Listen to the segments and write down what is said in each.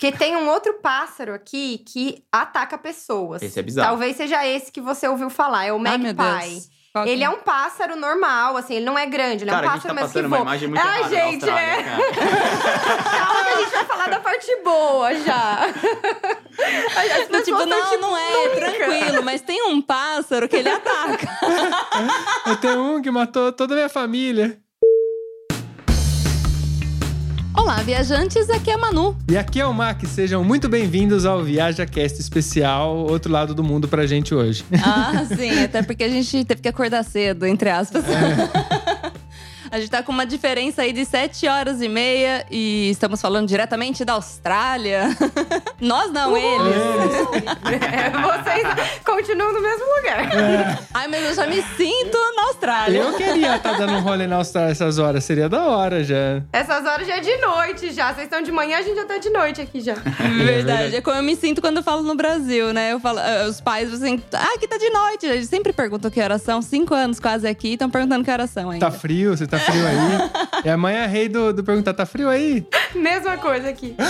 Porque tem um outro pássaro aqui que ataca pessoas. Esse é bizarro. Talvez seja esse que você ouviu falar, é o magpie. Que Ele é um pássaro normal, assim, ele não é grande, ele Cara, é um a gente pássaro, tá mas que passando uma voa. imagem muito Ai, gente, da é. Calma que a gente vai falar da parte boa já. As Do tipo, pessoas tão, não, não é, nunca. tranquilo, mas tem um pássaro que ele ataca. Eu tenho um que matou toda a minha família. Olá, viajantes, aqui é a Manu. E aqui é o Mac, sejam muito bem-vindos ao Viaja Cast especial, outro lado do mundo pra gente hoje. Ah, sim, até porque a gente teve que acordar cedo, entre aspas. A gente tá com uma diferença aí de 7 horas e meia e estamos falando diretamente da Austrália. Nós não, eles. É, vocês continuam no mesmo lugar. Ai, mas eu já me sinto na Austrália. Eu queria estar dando um rolê na Austrália essas horas, seria da hora já. Essas horas já é de noite já. Vocês estão de manhã, a gente já tá de noite aqui já. Verdade, é como eu me sinto quando eu falo no Brasil, né? Eu falo, ah, os pais assim, ah, aqui tá de noite. Eles sempre perguntam que horas são. Cinco anos quase aqui, estão perguntando que horas são ainda. Tá frio? Você tá frio aí? E a mãe é rei do, do perguntar, tá frio aí? Mesma coisa aqui.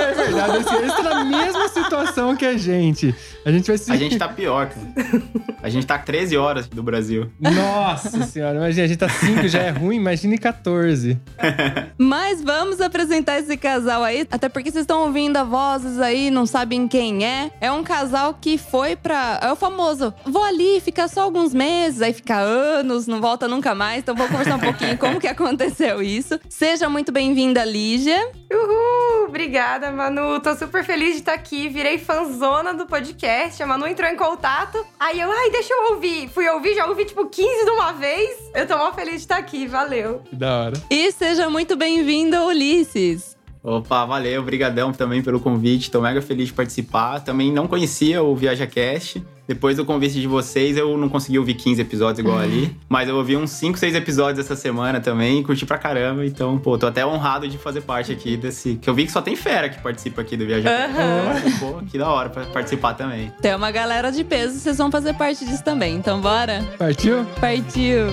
É verdade, eles eles estão na mesma situação que a gente. A gente vai se... A gente tá pior, cara. A gente tá 13 horas do Brasil. Nossa senhora, imagina, a gente tá 5, já é ruim, imagine 14. Mas vamos apresentar esse casal aí, até porque vocês estão ouvindo a vozes aí, não sabem quem é. É um casal que foi pra. É o famoso. Vou ali, ficar só alguns meses, aí fica anos, não volta nunca mais. Então vou conversar um pouquinho como que aconteceu isso. Seja muito bem-vinda, Lígia. Uhul! Obrigada, Manu. Tô super feliz de estar aqui. Virei fanzona do podcast. A Manu entrou em contato. Aí eu, ai, deixa eu ouvir. Fui ouvir, já ouvi tipo 15 de uma vez. Eu tô mó feliz de estar aqui. Valeu. Que da hora. E seja muito bem-vindo, Ulisses. Opa, valeu, brigadão também pelo convite. Tô mega feliz de participar. Também não conhecia o ViajaCast. Depois do convite de vocês, eu não consegui ouvir 15 episódios igual ali. Mas eu ouvi uns 5, 6 episódios essa semana também curti pra caramba. Então, pô, tô até honrado de fazer parte aqui desse... Que eu vi que só tem fera que participa aqui do ViajaCast. Pô, que da hora pra participar também. Tem uma galera de peso, vocês vão fazer parte disso também. Então bora? Partiu? Partiu!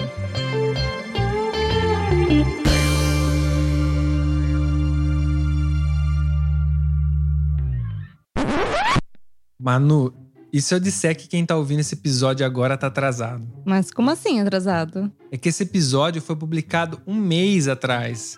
Manu, e se eu disser que quem tá ouvindo esse episódio agora tá atrasado? Mas como assim atrasado? É que esse episódio foi publicado um mês atrás.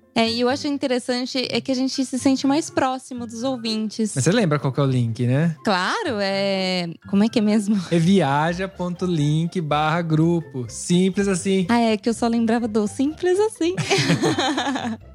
É, e eu acho interessante é que a gente se sente mais próximo dos ouvintes. Mas você lembra qual que é o link, né? Claro, é. Como é que é mesmo? É viaja.link barra grupo. Simples assim. Ah, é que eu só lembrava do simples assim.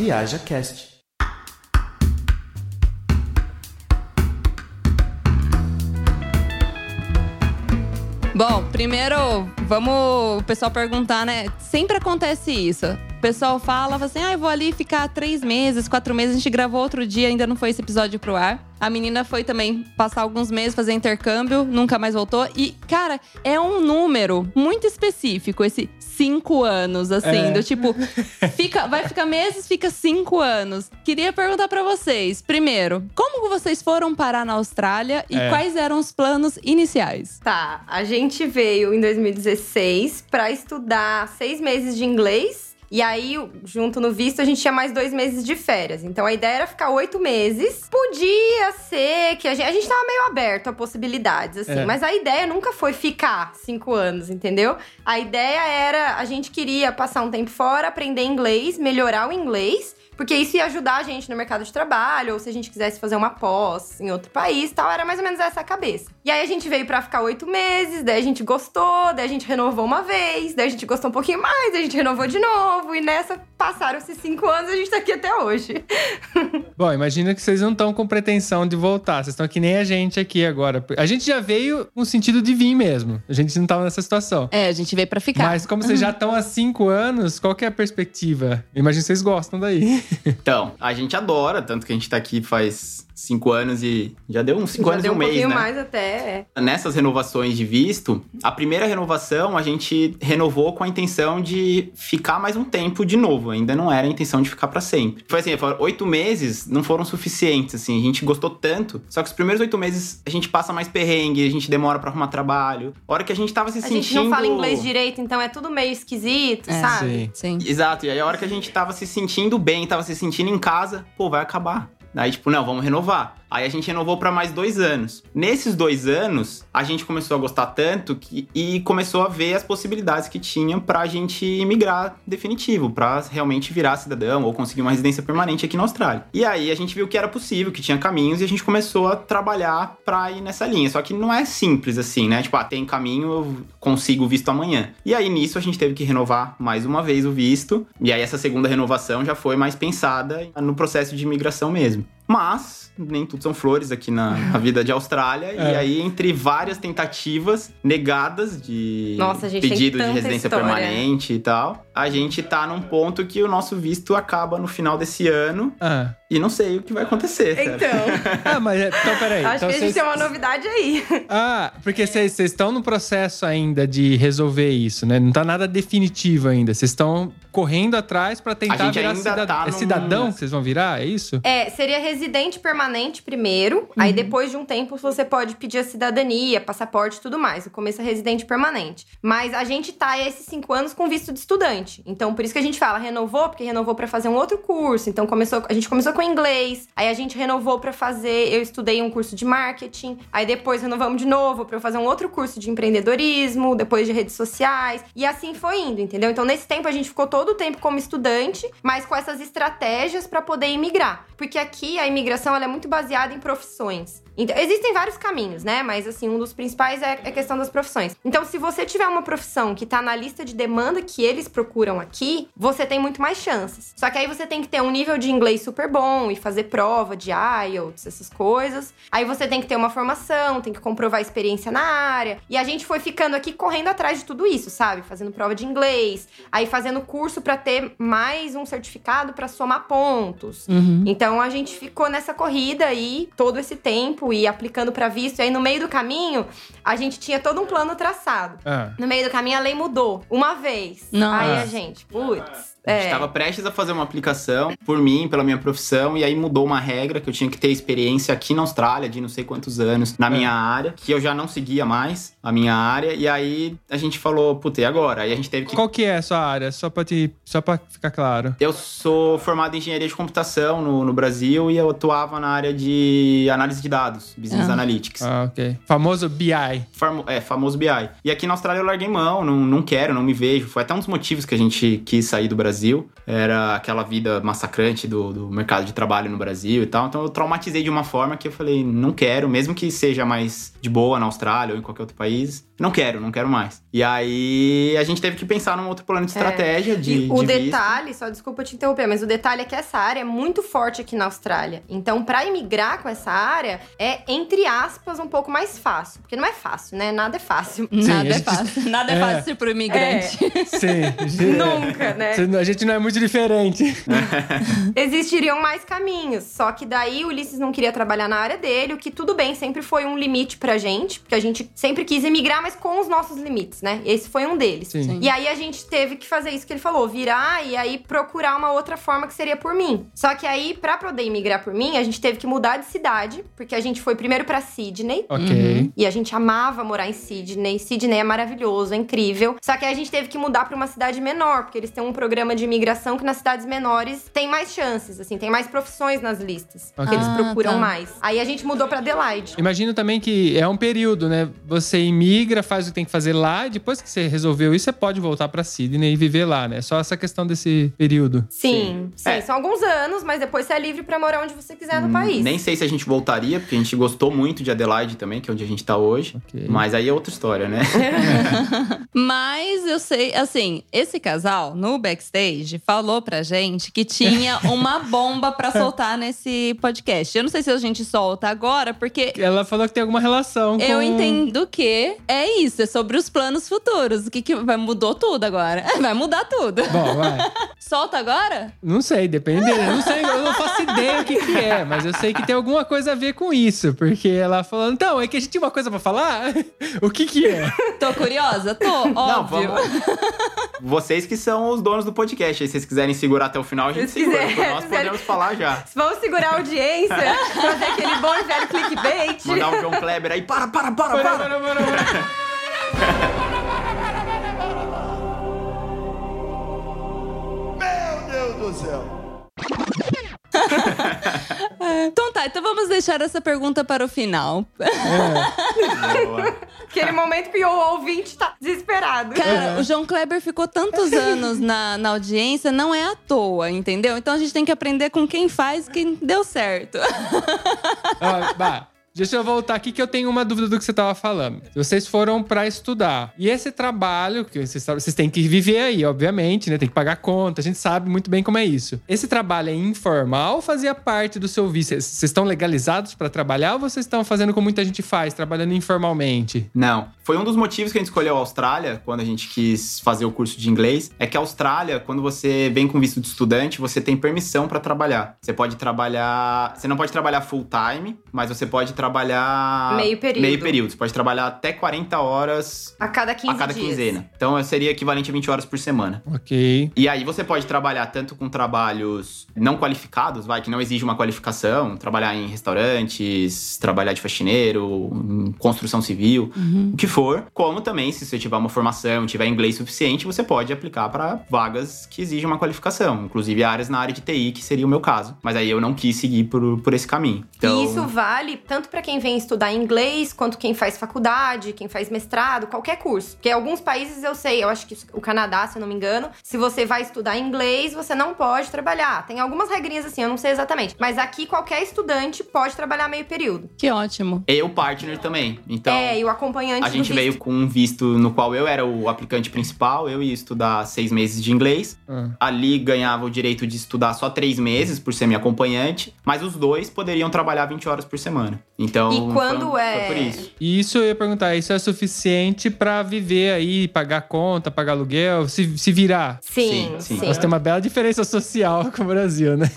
Viaja Cast. Bom, primeiro, vamos o pessoal perguntar, né? Sempre acontece isso. O pessoal fala fala assim: ah, eu vou ali ficar três meses, quatro meses. A gente gravou outro dia, ainda não foi esse episódio pro ar. A menina foi também passar alguns meses, fazer intercâmbio, nunca mais voltou. E, cara, é um número muito específico, esse cinco anos, assim. É. Do tipo, fica, vai ficar meses, fica cinco anos. Queria perguntar pra vocês, primeiro, como vocês foram parar na Austrália e É. quais eram os planos iniciais? Tá, a gente veio em 2016 pra estudar seis meses de inglês. E aí, junto no visto, a gente tinha mais dois meses de férias. Então a ideia era ficar oito meses. Podia ser que a gente. A gente tava meio aberto a possibilidades, assim. É. Mas a ideia nunca foi ficar cinco anos, entendeu? A ideia era. A gente queria passar um tempo fora, aprender inglês, melhorar o inglês. Porque isso ia ajudar a gente no mercado de trabalho, ou se a gente quisesse fazer uma pós em outro país e tal, era mais ou menos essa a cabeça. E aí a gente veio pra ficar oito meses, daí a gente gostou, daí a gente renovou uma vez, daí a gente gostou um pouquinho mais, daí a gente renovou de novo, e nessa passaram-se cinco anos e a gente tá aqui até hoje. Bom, imagina que vocês não estão com pretensão de voltar. Vocês estão que nem a gente aqui agora. A gente já veio no sentido de vir mesmo. A gente não tava nessa situação. É, a gente veio pra ficar. Mas como vocês já estão há cinco anos, qual que é a perspectiva? Imagino que vocês gostam daí. Então, a gente adora, tanto que a gente tá aqui faz cinco anos e já deu uns cinco Já anos e deu um um mês, pouquinho né? mais até. é. Nessas renovações de visto, a primeira renovação a gente renovou com a intenção de ficar mais um tempo de novo. Ainda não era a intenção de ficar pra sempre. Foi assim, foi oito meses não foram suficientes, assim. A gente gostou tanto. Só que os primeiros oito meses a gente passa mais perrengue, a gente demora pra arrumar trabalho. A hora que a gente tava se A sentindo... gente não fala inglês direito, então é tudo meio esquisito, É, sabe? Sim. Sim. Exato, e aí a hora que a gente tava se sentindo bem, tava se sentindo em casa, pô, vai acabar. Daí, tipo, não, vamos renovar. Aí a gente renovou pra mais dois anos. Nesses dois anos, a gente começou a gostar tanto que, e começou a ver as possibilidades que tinha pra gente imigrar definitivo, pra realmente virar cidadão ou conseguir uma residência permanente aqui na Austrália. E aí a gente viu que era possível, que tinha caminhos e a gente começou a trabalhar pra ir nessa linha. Só que não é simples assim, né? Tipo, ah, tem caminho, eu consigo o visto amanhã. E aí nisso a gente teve que renovar mais uma vez o visto. E aí essa segunda renovação já foi mais pensada no processo de imigração mesmo. Mas nem tudo são flores aqui na, na vida de Austrália. E É. aí, entre várias tentativas negadas de Nossa, gente pedido de residência história. permanente e tal, a gente tá num ponto que o nosso visto acaba no final desse ano Ah, e não sei o que vai acontecer. Então, ah mas é- então peraí. acho então que a gente vocês- tem uma novidade aí. Ah, porque vocês vocês estão no processo ainda de resolver isso, né? Não tá nada definitivo ainda. Vocês estão correndo atrás pra tentar gente virar ainda cidad- tá é num- cidadão que vocês vão virar? É isso? É, seria residente permanente primeiro, aí depois de um tempo você pode pedir a cidadania, passaporte e tudo mais. O começo é residente permanente. Mas a gente tá esses cinco anos com visto de estudante. Então, por isso que a gente fala, renovou, porque renovou pra fazer um outro curso. Então, começou, a gente começou com inglês, aí a gente renovou pra fazer, eu estudei um curso de marketing, aí depois renovamos de novo eu fazer um outro curso de empreendedorismo, depois de redes sociais, e assim foi indo, entendeu? Então, nesse tempo a gente ficou todo o tempo como estudante, mas com essas estratégias pra poder imigrar. Porque aqui a imigração ela é muito baseada em profissões. Então, existem vários caminhos, né? Mas assim, um dos principais é a questão das profissões. Então, se você tiver uma profissão que tá na lista de demanda que eles procuram aqui, você tem muito mais chances. Só que aí você tem que ter um nível de inglês super bom e fazer prova de IELTS, essas coisas. Aí você tem que ter uma formação, tem que comprovar experiência na área. E a gente foi ficando aqui correndo atrás de tudo isso, sabe? Fazendo prova de inglês, aí fazendo curso pra ter mais um certificado pra somar pontos. Uhum. Então a gente ficou nessa corrida aí todo esse tempo e aplicando pra visto. E aí no meio do caminho, a gente tinha todo um plano traçado. Ah. No meio do caminho a lei mudou uma vez. Nossa. Aí a gente, putz. A gente É. tava prestes a fazer uma aplicação por mim, pela minha profissão, e aí mudou uma regra que eu tinha que ter experiência aqui na Austrália de não sei quantos anos na minha área, que eu já não seguia mais a minha área, e aí a gente falou, puta, e agora? Aí a gente teve que. Qual que é a sua área? Só pra, te, só pra ficar claro. Eu sou formado em engenharia de computação no, no Brasil e eu atuava na área de análise de dados, Business Ah. Analytics. Ah, ok. Famoso BI. Famo- é, famoso BI. E aqui na Austrália eu larguei mão, não, não quero, não me vejo. Foi até um dos motivos que a gente quis sair do Brasil. Era aquela vida massacrante do, do mercado de trabalho no Brasil e tal. Então eu traumatizei de uma forma que eu falei, não quero, mesmo que seja mais de boa na Austrália ou em qualquer outro país. Não quero, não quero mais. E aí a gente teve que pensar num outro plano de estratégia de, É. E o de visto. detalhe, só desculpa te interromper, mas o detalhe é que essa área é muito forte aqui na Austrália. Então, pra imigrar com essa área, é, entre aspas, um pouco mais fácil. Porque não é fácil, né? Nada é fácil. Nada a é gente- fácil. Nada é, É. fácil pro imigrante. Sim. Nunca, né? A gente não é muito diferente. Existiriam mais caminhos. Só que daí o Ulisses não queria trabalhar na área dele, o que tudo bem, sempre foi um limite pra gente. Porque a gente sempre quis emigrar, mas com os nossos limites, né? Esse foi um deles. Sim. E aí a gente teve que fazer isso que ele falou, virar e aí procurar uma outra forma que seria por mim. Só que aí, pra poder imigrar por mim, a gente teve que mudar de cidade, porque a gente foi primeiro pra Sydney. Ok. E a gente amava morar em Sydney. Sydney é maravilhoso, é incrível. Só que aí a gente teve que mudar pra uma cidade menor, porque eles têm um programa de imigração que nas cidades menores tem mais chances, assim, tem mais profissões nas listas. Ok. Que eles Ah, procuram tá. mais. Aí a gente mudou pra Adelaide. Imagino também que é um período, né? Você imigra, faz o que tem que fazer lá, e depois que você resolveu isso, você pode voltar pra Sydney e viver lá, né? Só essa questão desse período. Sim, sim. É. São alguns anos, mas depois você é livre pra morar onde você quiser no país. Hum, Nem sei se a gente voltaria, porque a gente gostou muito de Adelaide também, que é onde a gente tá hoje. Ok. Mas aí é outra história, né? Mas eu sei, assim, esse casal no backstage falou pra gente que tinha uma bomba pra soltar nesse podcast. Eu não sei se a gente solta agora, porque Ela falou que tem alguma relação com... eu entendo que é isso, é sobre os planos futuros. O que, que vai mudou tudo agora? Vai mudar tudo. Bom, vai. Solta agora? Não sei, depende. Eu não sei, eu não faço ideia o que, que é, mas eu sei que tem alguma coisa a ver com isso. Porque ela falou, então, é que a gente tinha uma coisa pra falar? o que que é? Tô curiosa? Tô, óbvio. Não, vamos. Vocês que são os donos do podcast. Aí, se vocês quiserem segurar até o final, a gente Se segura. quiser, nós se quiser. podemos falar já. Vamos segurar a audiência, fazer aquele bom e velho clickbait. Mandar um João Kleber aí. Para, para, para, Para, para. para, para, para. Meu Deus do céu. Então tá, então vamos deixar essa pergunta para o final. Boa. Aquele momento que o ouvinte tá desesperado. Cara, o João Kleber ficou tantos anos na, na audiência, não é à toa, entendeu? Então a gente tem que aprender com quem faz, quem deu certo. Ó, bah, deixa eu voltar aqui que eu tenho uma dúvida do que você tava falando. Vocês foram pra estudar. E esse trabalho, que vocês, vocês têm que viver aí, obviamente, né? Tem que pagar conta, a gente sabe muito bem como é isso. Esse trabalho é informal fazia parte do seu visto? Vocês estão legalizados pra trabalhar ou vocês estão fazendo como muita gente faz, trabalhando informalmente? Não. Foi um dos motivos que a gente escolheu a Austrália quando a gente quis fazer o curso de inglês. É que a Austrália, quando você vem com visto de estudante, você tem permissão pra trabalhar. Você pode trabalhar. Você não pode trabalhar full time, mas você pode trabalhar. Meio período. Meio período. Você pode trabalhar até 40 horas A cada 15 a cada dias. quinzena. Então seria equivalente a 20 horas por semana. Ok. E aí você pode trabalhar tanto com trabalhos não qualificados, vai, que não exige uma qualificação, trabalhar em restaurantes, trabalhar de faxineiro, em construção civil, o que for, como também, se você tiver uma formação, tiver inglês suficiente, você pode aplicar para vagas que exigem uma qualificação, inclusive áreas na área de TI, que seria o meu caso. Mas aí eu não quis seguir por, por esse caminho. Então, E isso vale tanto pra quem vem estudar inglês, quanto quem faz faculdade, quem faz mestrado, qualquer curso. Porque alguns países eu sei, eu acho que o Canadá, se eu não me engano, se você vai estudar inglês, você não pode trabalhar. Tem algumas regrinhas assim, eu não sei exatamente. Mas aqui qualquer estudante pode trabalhar meio período. Que ótimo. eu partner também. Então, é, e o acompanhante A do gente visto. veio com um visto no qual eu era o aplicante principal, eu ia estudar seis meses de inglês. Ah. Ali ganhava o direito de estudar só três meses por ser minha acompanhante, mas os dois poderiam trabalhar 20 horas por semana. Então, E quando foi, é- foi por isso. E isso eu ia perguntar, isso é suficiente pra viver aí, pagar conta, pagar aluguel, se, se virar? Sim, Sim, sim. sim. Nós temos uma bela diferença social com o Brasil, né?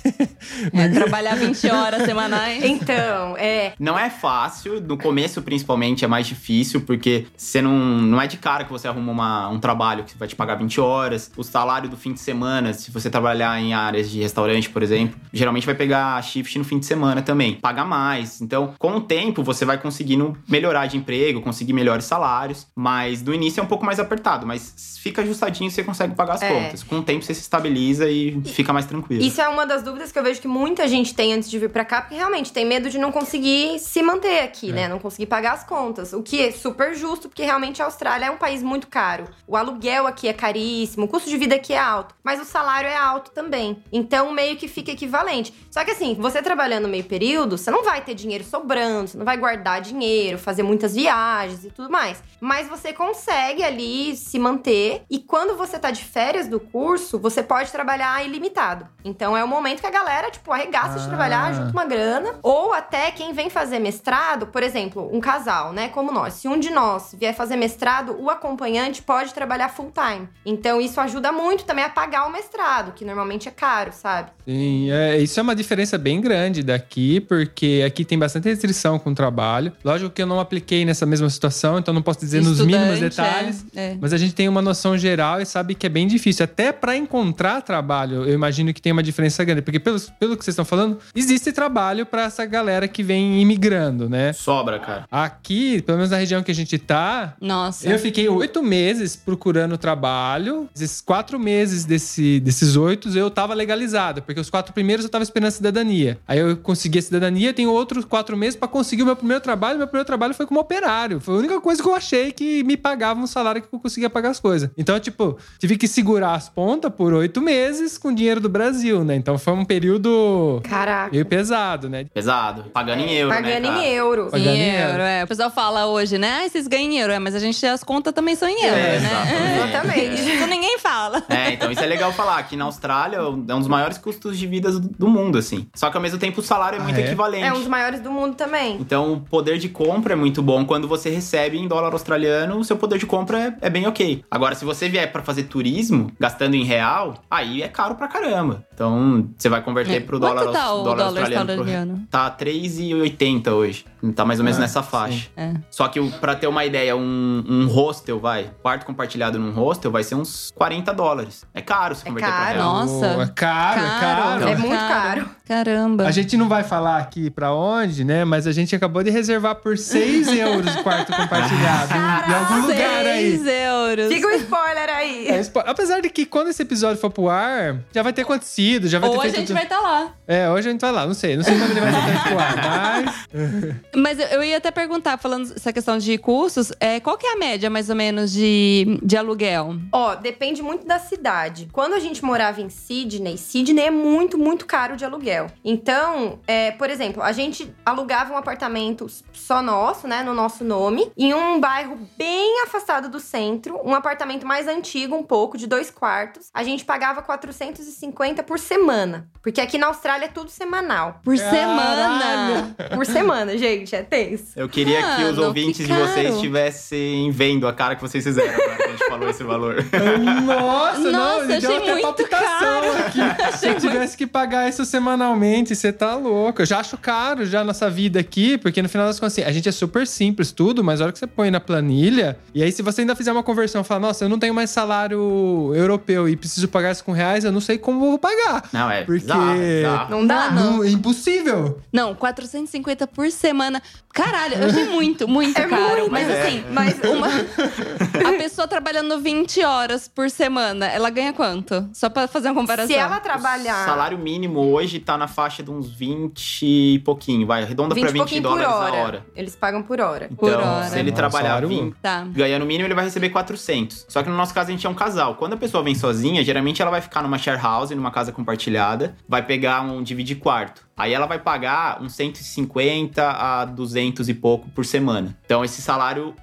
É, trabalhar 20 horas semanais. Então, é. Não é fácil, no começo principalmente é mais difícil, porque você não, não é de cara que você arruma uma- um trabalho que vai te pagar 20 horas. O salário do fim de semana, se você trabalhar em áreas de restaurante, por exemplo, geralmente vai pegar shift no fim de semana também. Paga mais. Então, com o tempo, você vai conseguindo melhorar de emprego, conseguir melhores salários. Mas no início é um pouco mais apertado, mas fica ajustadinho você consegue pagar as É. contas. Com o tempo você se estabiliza e fica mais tranquilo. Isso é uma das dúvidas que eu vejo que muita gente tem antes de vir pra cá, porque realmente tem medo de não conseguir se manter aqui, né? Não conseguir pagar as contas. O que é super justo, porque realmente a Austrália é um país muito caro. O aluguel aqui é caríssimo, o custo de vida aqui é alto, mas o salário é alto também. Então meio que fica equivalente. Só que assim, você trabalhando meio período, você não vai ter dinheiro sobrando, você não vai guardar dinheiro, fazer muitas viagens e tudo mais. Mas você consegue ali se manter e quando você tá de férias do curso, você pode trabalhar ilimitado. Então é o momento que a galera tipo, arregaça de Ah. trabalhar, junta uma grana. Ou até quem vem fazer mestrado, por exemplo, um casal, né, como nós. Se um de nós vier fazer mestrado, o acompanhante pode trabalhar full time. Então isso ajuda muito também a pagar o mestrado, que normalmente é caro, sabe? Sim, é, isso é uma diferença bem grande daqui, porque aqui tem bastante restrição com o trabalho. Lógico que eu não apliquei nessa mesma situação, então não posso dizer nos mínimos Estudante, detalhes. é, é. Mas a gente tem uma noção geral e sabe que é bem difícil. Até pra encontrar trabalho, eu imagino que tem uma diferença grande. Porque pelo, pelo que vocês estão falando, existe trabalho pra essa galera que vem imigrando, né? Sobra, cara. Aqui, pelo menos na região que a gente tá, Nossa. eu fiquei oito meses procurando trabalho. Esses quatro meses desse, desses oito eu tava legalizado, porque os quatro primeiros eu tava esperando a cidadania. Aí eu consegui a cidadania, tenho outros quatro meses pra conseguir o meu primeiro trabalho. Meu primeiro trabalho foi como operário. Foi a única coisa que eu achei que me pagava um salário que eu conseguia pagar as coisas. Então, tipo, tive que segurar as pontas por oito meses com dinheiro do Brasil, né? Então foi um período Caraca. meio pesado, né? Pesado. Pagando em euro, Pagando né, em euro. Pagando Em em euro, euro. é. O pessoal fala hoje, né? Ah, vocês ganham em euro. É, mas a gente, as contas também são em euro, É, né? Exatamente. Isso ninguém fala. É, então isso é legal falar. Aqui na Austrália é um dos maiores custos de vida do- do mundo, assim. Só que ao mesmo tempo o salário é Ah, muito é? equivalente. É um dos maiores do mundo também. Então, o poder de compra é muito bom. Quando você recebe em dólar australiano, o seu poder de compra é, é bem ok. Agora, se você vier pra fazer turismo, gastando em real, aí é caro pra caramba. Então, você vai converter É. pro Quanto dólar, tá o dólar dólar australiano. pro- australiano? Tá 3,80 hoje. Tá mais ou menos Ah, nessa faixa. É. Só que, pra ter uma ideia, um, um hostel, vai, quarto compartilhado num hostel, vai ser uns 40 dólares. É caro se É converter caro. pra real. Nossa. É caro, é caro. É muito caro. Caramba. A gente não vai falar aqui pra onde, né? Mas a gente acabou de reservar por 6 euros o quarto compartilhado. em- em algum lugar aí. 6 euros. Fica o spoiler aí. É, spo- apesar de que quando esse episódio for pro ar, já vai ter acontecido, já vai Ou ter a feito gente tudo. vai estar lá. É, hoje a gente vai lá, não sei. Não sei quando ele vai ter pro ar, mas. Mas eu- ia até perguntar, falando essa questão de custos, é, qual que é a média, mais ou menos, de, de aluguel? Ó, depende muito da cidade. Quando a gente morava em Sydney, Sydney é muito, muito caro de aluguel. Então, é, por exemplo, a gente alugava um apartamento só nosso, né, no nosso nome, em um bairro bem afastado do centro, um apartamento mais antigo, um pouco, de dois quartos. A gente pagava 450 por semana. Porque aqui na Austrália é tudo semanal. Por Caralho! semana. Por semana, gente, é tenso. Eu queria que os Mano, ouvintes que de vocês estivessem vendo a cara que vocês fizeram agora que a gente falou esse valor. Nossa, não, Nossa, me deu achei até muito palpitação caro. aqui. Se eu tivesse que pagar isso semanalmente, você tá louco. Eu já acho caro já nossa vida aqui, porque no final das contas, assim, a gente é super simples tudo, mas a hora que você põe na planilha, e aí se você ainda fizer uma conversão e falar, nossa, eu não tenho mais salário europeu e preciso pagar isso com reais, eu não sei como eu vou pagar. Não, é Porque- bizarro, bizarro. Não dá, não. Não, é impossível. Não, 450 por semana. semana Caralho, eu achei muito, muito É caro. muito, mas é. assim, mas uma. A pessoa trabalhando 20 horas por semana, ela ganha quanto? Só pra fazer uma comparação. Se ela O trabalhar salário mínimo hoje tá na faixa de uns 20 e pouquinho, vai, arredonda 20 pra e 20 pouquinho por dólares hora. a hora. Eles pagam por hora. Então, Por hora. se ele Nossa, trabalhar salário 20, Tá. ganhando o mínimo, ele vai receber 400. Só que no nosso caso, a gente é um casal. Quando a pessoa vem sozinha, geralmente ela vai ficar numa share house, numa casa compartilhada, vai pegar um dividir quarto. Aí ela vai pagar uns 150 a 200 e pouco por semana. Então esse salário,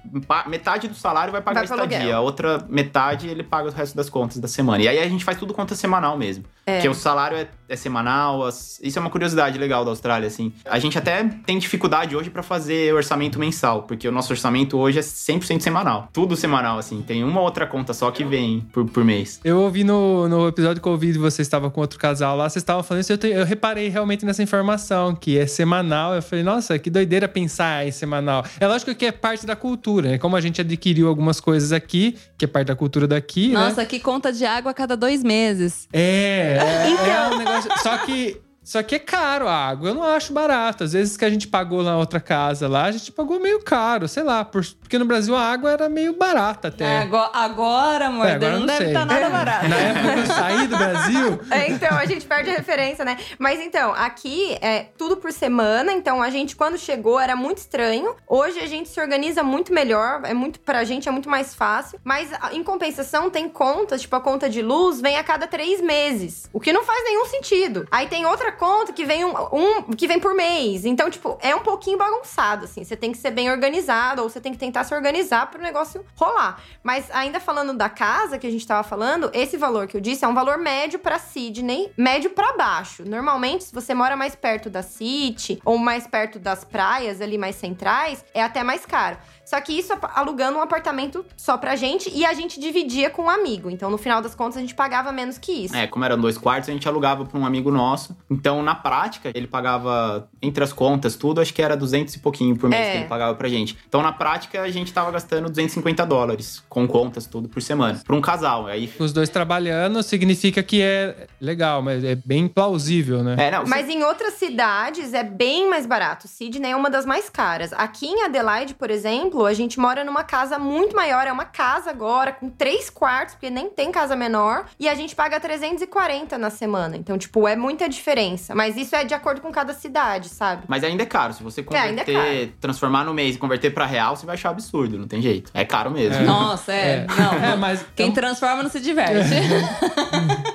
metade do salário vai pagar Vai a estadia, a outra metade ele paga o resto das contas da semana. E aí a gente faz tudo conta semanal mesmo. É. Porque o salário é, é semanal, as- isso é uma curiosidade legal da Austrália, assim. A gente até tem dificuldade hoje pra fazer orçamento mensal, porque o nosso orçamento hoje é 100% semanal. Tudo semanal, assim. Tem uma outra conta só que vem por, por mês. Eu ouvi no, no episódio que eu ouvi, você estava com outro casal lá, vocês estavam falando isso, eu, te- eu reparei realmente nessa informação, que é semanal. Eu falei, nossa, que doideira pensar em semanal. É lógico que é parte da cultura, né? Como a gente adquiriu algumas coisas aqui, que é parte da cultura daqui, né? Nossa, que conta de água a cada dois meses. É, é, Então. é um negócio. Só que. Só que é caro a água, eu não acho barato. Às vezes que a gente pagou na outra casa lá, a gente pagou meio caro, sei lá, por- porque no Brasil a água era meio barata até. Agora, agora, amor, É, agora não, não deve estar nada barato. Na época que eu saí do Brasil, É, então, a gente perde a referência, né? Mas então, aqui é tudo por semana, então a gente, quando chegou, era muito estranho. Hoje a gente se organiza muito melhor, é muito, pra gente é muito mais fácil. Mas, em compensação, tem contas, tipo, a conta de luz vem a cada três meses. O que não faz nenhum sentido. Aí tem outra conta que vem um, um- que vem por mês. Então, tipo, é um pouquinho bagunçado, assim. Você tem que ser bem organizado, ou você tem que tentar a se organizar pro negócio rolar. Mas ainda falando da casa que a gente tava falando, esse valor que eu disse é um valor médio pra Sydney, médio pra baixo. Normalmente, se você mora mais perto da City ou mais perto das praias ali mais centrais, é até mais caro. Só que isso alugando um apartamento só pra gente e a gente dividia com um amigo. Então, no final das contas, a gente pagava menos que isso. É, como eram dois quartos, a gente alugava pra um amigo nosso. Então, na prática, ele pagava, entre as contas, tudo, acho que era 200 e pouquinho por mês É. que ele pagava pra gente. Então, na prática, a gente tava gastando 250 dólares, com contas, tudo, por semana. Pra um casal. Aí. Os dois trabalhando significa que é legal, mas é bem plausível, né? É, não. Mas em outras cidades é bem mais barato. Sydney é uma das mais caras. Aqui em Adelaide, por exemplo, a gente mora numa casa muito maior. É uma casa agora com três quartos, porque nem tem casa menor. E a gente paga 340 na semana. Então, tipo, é muita diferença. Mas isso é de acordo com cada cidade, sabe? Mas ainda é caro. Se você ainda é converter, transformar no mês e converter pra real, você vai achar absurdo, não tem jeito. É caro mesmo. Nossa, é. É. Não, É, não. mas- Quem então- transforma não se diverte.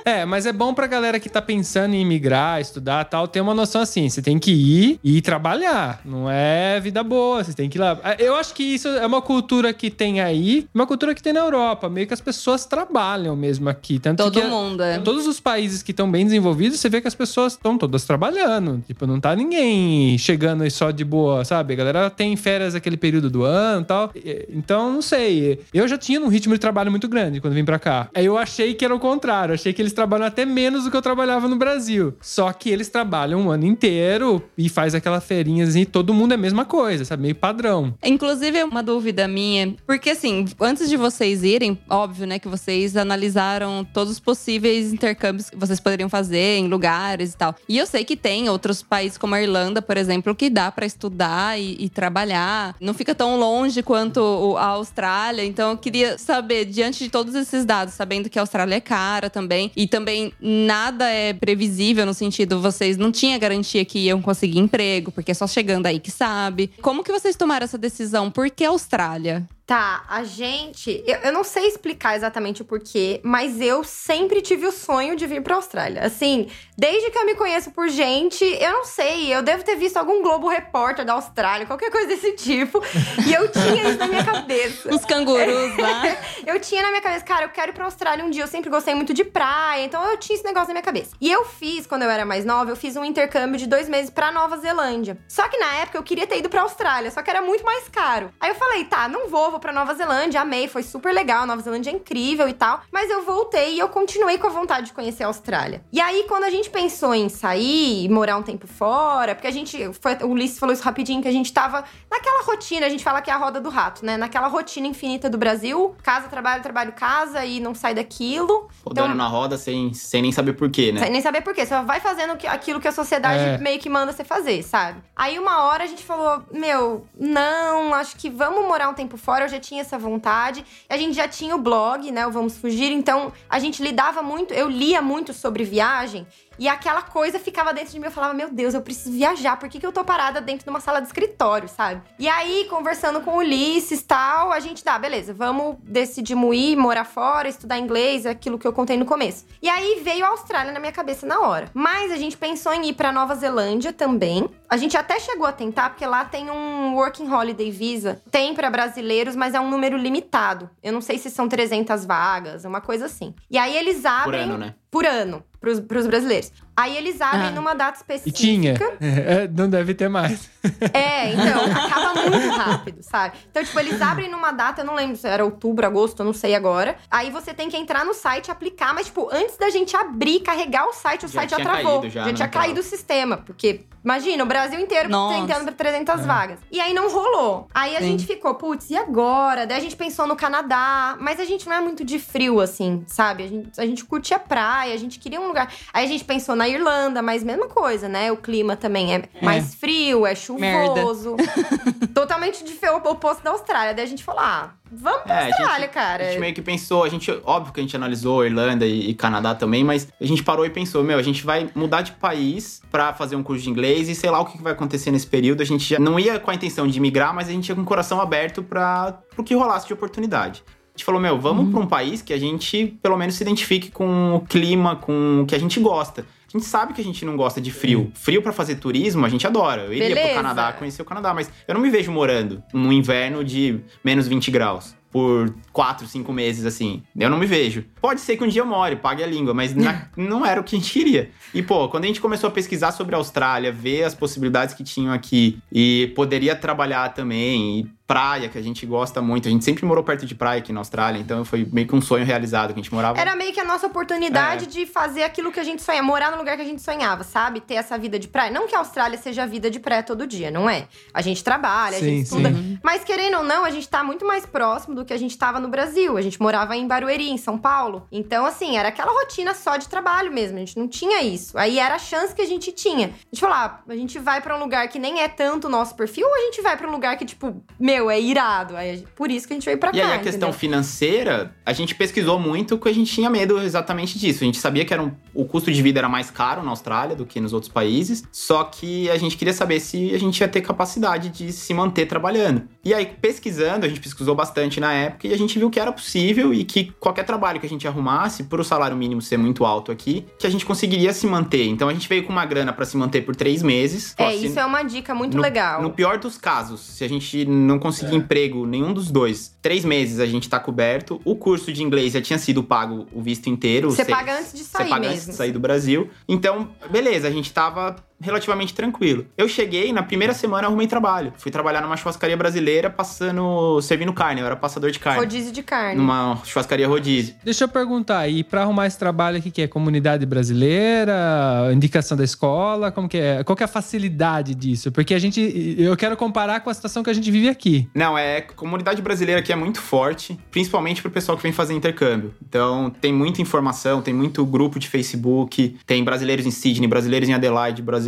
É, mas é bom pra galera que tá pensando em migrar, estudar tal, ter uma noção assim: você tem que ir e trabalhar. Não é vida boa, você tem que ir lá. Eu acho que isso é uma cultura que tem aí, uma cultura que tem na Europa. Meio que as pessoas trabalham mesmo aqui. Tanto Todo que mundo, é. Todos os países que estão bem desenvolvidos, você vê que as pessoas estão todas trabalhando. Tipo, não tá ninguém chegando aí só de boa, sabe? A galera tem férias aquele período do ano e tal. E- Então, não sei. Eu já tinha um ritmo de trabalho muito grande quando vim pra cá. Aí eu achei que era o contrário. Achei que eles trabalham até menos do que eu trabalhava no Brasil. Só que eles trabalham um ano inteiro e faz aquela feirinha assim, todo mundo é a mesma coisa, sabe? Meio padrão. Inclusive, uma dúvida minha, porque assim, antes de vocês irem, óbvio, né, que vocês analisaram todos os possíveis intercâmbios que vocês poderiam fazer em lugares e tal. E eu sei que tem outros países como a Irlanda, por exemplo, que dá pra estudar e, e trabalhar. Não fica tão longe quanto a Austrália. Então, eu queria saber, diante de todos esses dados, sabendo que a Austrália é cara também, e também nada é previsível no sentido, vocês não tinham garantia que iam conseguir emprego, porque é só chegando aí que sabe. Como que vocês tomaram essa decisão? Por que Austrália? Tá, a gente. Eu, eu não sei explicar exatamente o porquê, mas eu sempre tive o sonho de vir pra Austrália. Assim, desde que eu me conheço por gente, eu não sei, eu devo ter visto algum Globo Repórter da Austrália, qualquer coisa desse tipo. e eu tinha isso na minha cabeça. Os cangurus lá. Eu tinha na minha cabeça, cara, eu quero ir pra Austrália um dia. Eu sempre gostei muito de praia, então eu tinha esse negócio na minha cabeça. E eu fiz, quando eu era mais nova, eu fiz um intercâmbio de dois meses pra Nova Zelândia. Só que na época eu queria ter ido pra Austrália, só que era muito mais caro. Aí eu falei, tá, não vou, vou pra Nova Zelândia, amei, foi super legal. Nova Zelândia é incrível e tal. Mas eu voltei e eu continuei com a vontade de conhecer a Austrália. E aí, quando a gente pensou em sair e morar um tempo fora, porque a gente. Foi, o Ulisses falou isso rapidinho, que a gente tava naquela rotina, a gente fala que é a roda do rato, né? Naquela rotina infinita do Brasil, casa, trabalho, trabalho, casa e não sai daquilo. Rodando na roda sem, sem nem saber por quê, né? Sem nem saber por quê. Você só vai fazendo aquilo que a sociedade É. meio que manda você fazer, sabe? Aí uma hora a gente falou: Meu, não, acho que vamos morar um tempo fora. Já tinha essa vontade. A gente já tinha o blog, né? O Vamos Fugir. Então a gente lidava muito, eu lia muito sobre viagem. E aquela coisa ficava dentro de mim. Eu falava, meu Deus, eu preciso viajar. Por que, que eu tô parada dentro de uma sala de escritório, sabe? E aí, conversando com o Ulisses e tal, a gente, tá, beleza, vamos decidimos ir, morar fora, estudar inglês, aquilo que eu contei no começo. E aí veio a Austrália na minha cabeça na hora. Mas a gente pensou em ir pra Nova Zelândia também. A gente até chegou a tentar, porque lá tem um Working Holiday Visa. Tem pra brasileiros, mas é um número limitado. Eu não sei se são 300 vagas, uma coisa assim. E aí eles Por abrem ano, né? por ano pros, pros brasileiros. Aí eles abrem Ah. numa data E específica. tinha. É, não deve ter mais. É, então, acaba muito rápido, sabe? Então, tipo, eles abrem numa data, eu não lembro se era outubro, agosto, eu não sei agora. Aí você tem que entrar no site, aplicar, mas, tipo, antes da gente abrir, carregar o site, o Já site já travou. caído já, já né, tinha então. caído o sistema, porque, imagina, o Brasil inteiro Nossa. tentando pra 300 É. vagas. E aí não rolou. Aí a Sim. gente ficou, putz, e agora? Daí a gente pensou no Canadá, mas a gente não é muito de frio, assim, sabe? A gente, a gente curte a praia, a gente queria um lugar. Aí a gente pensou na Irlanda, mas mesma coisa, né? O clima também é mais frio, é chuvoso. Totalmente diferente, o oposto da Austrália. Daí a gente falou, ah, vamos pra É, a gente- Austrália, cara. A gente meio que pensou, a gente, óbvio que a gente analisou Irlanda e, e Canadá também, mas a gente parou e pensou, meu, a gente vai mudar de país pra fazer um curso de inglês e sei lá o que vai acontecer nesse período. A gente já não ia com a intenção de migrar, mas a gente ia com o coração aberto para pro que rolasse de oportunidade. A gente falou, meu, vamos pra um país que a gente pelo menos se identifique com o clima, com o que a gente gosta. Gente sabe que a gente não gosta de frio. Frio pra fazer turismo, a gente adora. Eu iria Beleza. pro Canadá conhecer o Canadá, mas eu não me vejo morando no inverno de menos 20 graus. Por quatro, cinco meses, assim. Eu não me vejo. Pode ser que um dia eu more, pague a língua, mas na- não era o que a gente queria. E, pô, quando a gente começou a pesquisar sobre a Austrália, ver as possibilidades que tinham aqui e poderia trabalhar também, e praia, que a gente gosta muito. A gente sempre morou perto de praia aqui na Austrália, então foi meio que um sonho realizado que a gente morava. Era meio que a nossa oportunidade É. de fazer aquilo que a gente sonha, morar no lugar que a gente sonhava, sabe? Ter essa vida de praia. Não que a Austrália seja a vida de praia todo dia, não é? A gente trabalha, a Sim, gente estuda. sim. Mas querendo ou não, a gente tá muito mais próximo do que a gente tava no Brasil. A gente morava em Barueri, em São Paulo. Então, assim, era aquela rotina só de trabalho mesmo. A gente não tinha isso. Aí era a chance que a gente tinha. A gente falou, ah, a gente vai pra um lugar que nem é tanto o nosso perfil, ou a gente vai pra um lugar que, tipo, meu, é irado. Gente- por isso que a gente veio pra E cá. aí, a questão entendeu? financeira, a gente pesquisou muito porque a gente tinha medo exatamente disso. A gente sabia que era um- o custo de vida era mais caro na Austrália do que nos outros países, só que a gente queria saber se a gente ia ter capacidade de se manter trabalhando. E aí, pesquisando, a gente pesquisou bastante na época e a gente viu que era possível e que qualquer trabalho que a gente arrumasse, por o salário mínimo ser muito alto aqui, que a gente conseguiria se manter. Então a gente veio com uma grana pra se manter por três meses. É, Ó, se- isso é uma dica muito no, legal. No pior dos casos, se a gente não conseguir emprego, nenhum dos dois, três meses a gente tá coberto. O curso de inglês já tinha sido pago o visto inteiro. Você paga antes de Você sair paga mesmo. antes de sair do Brasil. Então, beleza, a gente tava relativamente tranquilo. Eu cheguei, na primeira semana arrumei trabalho. Fui trabalhar numa churrascaria brasileira passando, servindo carne. Eu era passador de carne. Rodízio de carne. Numa churrascaria rodízio. Deixa eu perguntar, e pra arrumar esse trabalho aqui, que é comunidade brasileira, indicação da escola, como que é? Qual que é a facilidade disso? Porque a gente, eu quero comparar com a situação que a gente vive aqui. Não, é. A comunidade brasileira aqui é muito forte, principalmente pro pessoal que vem fazer intercâmbio. Então, tem muita informação, tem muito grupo de Facebook, tem brasileiros em Sydney, brasileiros em Adelaide, brasileiros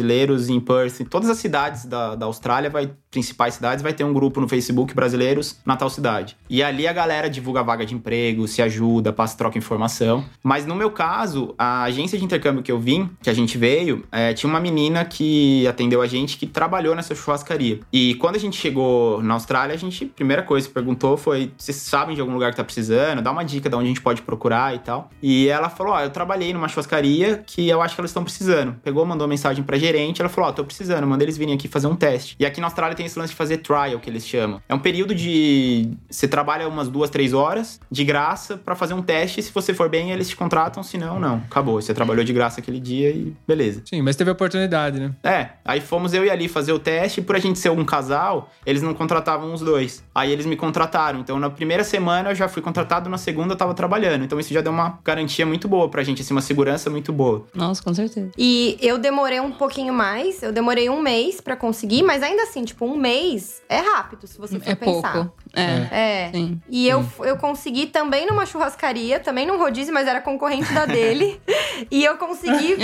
em Perth. Em todas as cidades da, da Austrália, vai, principais cidades, vai ter um grupo no Facebook brasileiros na tal cidade. E ali a galera divulga vaga de emprego, se ajuda, passa, troca informação. Mas no meu caso, a agência de intercâmbio que eu vim, que a gente veio, é, tinha uma menina que atendeu a gente que trabalhou nessa churrascaria. E quando a gente chegou na Austrália, a gente, primeira coisa que perguntou foi: vocês sabem de algum lugar que tá precisando? Dá uma dica de onde a gente pode procurar e tal. E ela falou: ó, eu trabalhei numa churrascaria que eu acho que elas estão precisando. Pegou, mandou mensagem pra gerente, ela falou: ó, tô precisando, manda eles virem aqui fazer um teste. E aqui na Austrália tem esse lance de fazer trial, que eles chamam. É um período de. Você trabalha umas duas, três horas de graça pra fazer um teste. Se você for bem, eles te contratam, se não, não. Acabou. Você trabalhou de graça aquele dia e beleza. Sim, mas teve oportunidade, né? É, aí fomos eu e ali fazer o teste, e por a gente ser um casal, eles não contratavam os dois. Aí eles me contrataram. Então na primeira semana eu já fui contratado, na segunda eu tava trabalhando. Então isso já deu uma garantia muito boa pra gente, assim, uma segurança muito boa. Nossa, com certeza. E eu demorei um pouquinho mais, eu demorei um mês pra conseguir, mas ainda assim, tipo, um mês é rápido, se você for É pensar. pouco. É. É. Sim. E eu, eu consegui também numa churrascaria, também num rodízio, mas era concorrente da dele. e eu consegui.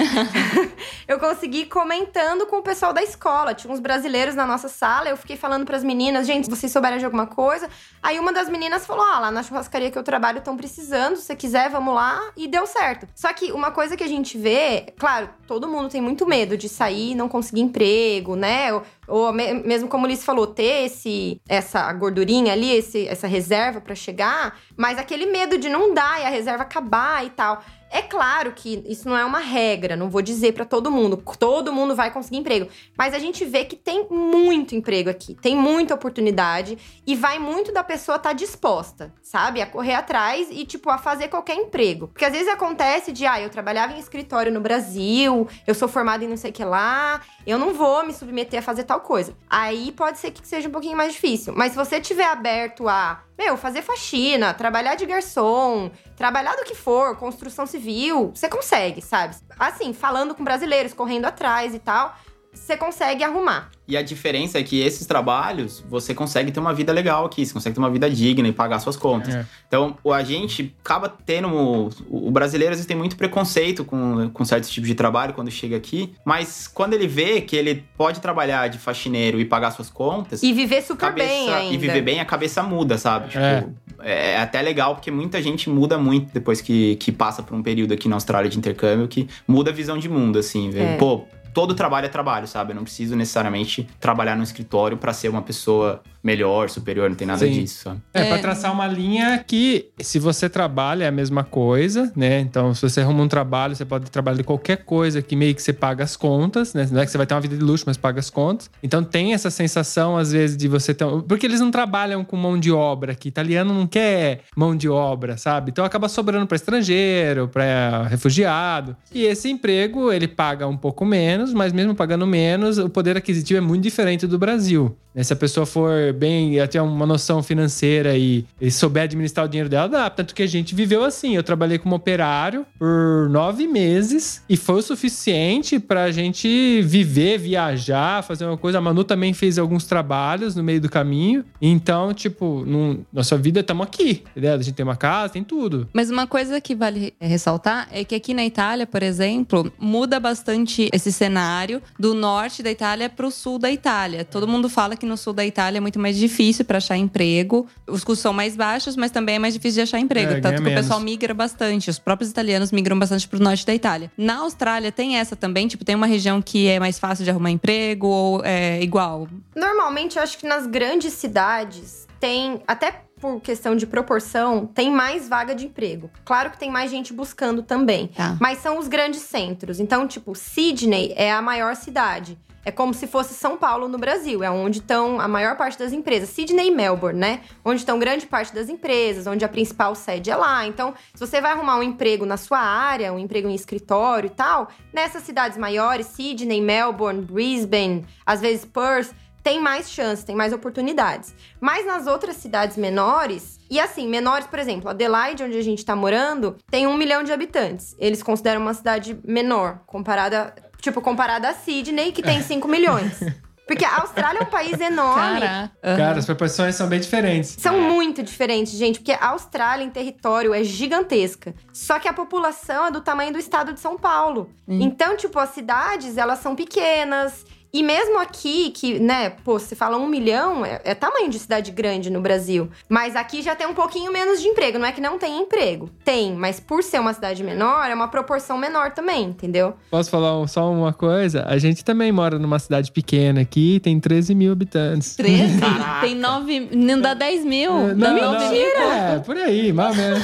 eu consegui comentando com o pessoal da escola. Tinha uns brasileiros na nossa sala. Eu fiquei falando pras meninas, gente, se vocês souberem de alguma coisa. Aí uma das meninas falou: Ah, lá na churrascaria que eu trabalho estão precisando. Se você quiser, vamos lá. E deu certo. Só que uma coisa que a gente vê, claro, todo mundo tem muito medo de sair e não conseguir emprego, né? Ou, ou me- mesmo como o Liz falou, ter esse, essa gordurinha ali, esse, essa reserva pra chegar, mas aquele medo de não dar e a reserva acabar e tal. É claro que isso não é uma regra, não vou dizer pra todo mundo, todo mundo vai conseguir emprego, mas a gente vê que tem muito emprego aqui, tem muita oportunidade e vai muito da pessoa estar disposta, sabe? A correr atrás e, tipo, a fazer qualquer emprego. Porque às vezes acontece de, ah, eu trabalhava em escritório no Brasil, eu sou formada em não sei o que lá, eu não vou me submeter a fazer tal coisa. Aí pode ser que seja um pouquinho mais difícil. Mas se você tiver aberto a, meu, fazer faxina, trabalhar de garçom, trabalhar do que for, construção civil, você consegue, sabe? Assim, falando com brasileiros, correndo atrás e tal, você consegue arrumar. E a diferença é que esses trabalhos, você consegue ter uma vida legal aqui, você consegue ter uma vida digna e pagar suas contas. É. Então, o- a gente acaba tendo. O, o brasileiro às vezes tem muito preconceito com, com certos tipos de trabalho quando chega aqui, mas quando ele vê que ele pode trabalhar de faxineiro e pagar suas contas. E viver super cabeça- bem ainda. E viver bem, a cabeça muda, sabe? Tipo, É. é. até legal, porque muita gente muda muito depois que, que passa por um período aqui na Austrália de intercâmbio, que muda a visão de mundo, assim. velho. É. Pô, todo trabalho é trabalho, sabe? Eu não preciso necessariamente trabalhar no escritório pra ser uma pessoa melhor, superior, não tem nada Sim. disso. sabe? É, É. pra traçar uma linha que, se você trabalha, é a mesma coisa, né? Então, se você arruma um trabalho, você pode trabalhar de qualquer coisa que meio que você paga as contas, né? Não é que você vai ter uma vida de luxo, mas paga as contas. Então, tem essa sensação, às vezes, de você ter. Porque eles não trabalham com mão de obra aqui. Italiano não quer mão de obra, sabe? Então, acaba sobrando pra estrangeiro, pra refugiado. E esse emprego, ele paga um pouco menos, mas mesmo pagando menos, o poder aquisitivo é muito diferente do Brasil. né? Se a pessoa for bem, ela tiver uma noção financeira e, e souber administrar o dinheiro dela, dá. Tanto que a gente viveu assim. Eu trabalhei como operário por nove meses e foi o suficiente pra gente viver, viajar, fazer uma coisa. A Manu também fez alguns trabalhos no meio do caminho. Então, tipo, nossa vida, estamos aqui, entendeu? A gente tem uma casa, tem tudo. Mas uma coisa que vale ressaltar é que aqui na Itália, por exemplo, muda bastante esse cenário do norte da Itália para o sul da Itália. Todo mundo fala que no sul da Itália é muito mais difícil para achar emprego. Os custos são mais baixos, mas também é mais difícil de achar emprego. É, Tanto que o pessoal menos. migra bastante. Os próprios italianos migram bastante para o norte da Itália. Na Austrália tem essa também? Tipo, tem uma região que é mais fácil de arrumar emprego ou é igual? Normalmente, eu acho que nas grandes cidades tem, até por questão de proporção, tem mais vaga de emprego. Claro que tem mais gente buscando também. Tá. Mas são os grandes centros. Então, tipo, Sydney é a maior cidade. É como se fosse São Paulo no Brasil, é onde estão a maior parte das empresas. Sydney e Melbourne, né? Onde estão grande parte das empresas, onde a principal sede é lá. Então, se você vai arrumar um emprego na sua área, um emprego em escritório e tal, nessas cidades maiores, Sydney, Melbourne, Brisbane, às vezes Perth, tem mais chances, tem mais oportunidades. Mas nas outras cidades menores, e assim, menores, por exemplo, Adelaide, onde a gente tá morando, tem um milhão de habitantes. Eles consideram uma cidade menor, comparada, tipo, comparada a Sydney, que tem 5 milhões. Porque a Austrália é um país enorme. Caraca. Cara, as proporções são bem diferentes. São muito diferentes, gente, porque a Austrália em território é gigantesca. Só que a população é do tamanho do estado de São Paulo. Então, tipo, as cidades, elas são pequenas. E mesmo aqui, que, né, pô, você fala um milhão, é, é tamanho de cidade grande no Brasil. Mas aqui já tem um pouquinho menos de emprego. Não é que não tem emprego. Tem, mas por ser uma cidade menor, é uma proporção menor também, entendeu? Posso falar só uma coisa? A gente também mora numa cidade pequena aqui, tem 13 mil habitantes. 13? Tem 9. Não dá 10 mil. É, não, 9 não, mil. É, por aí, mais ou menos.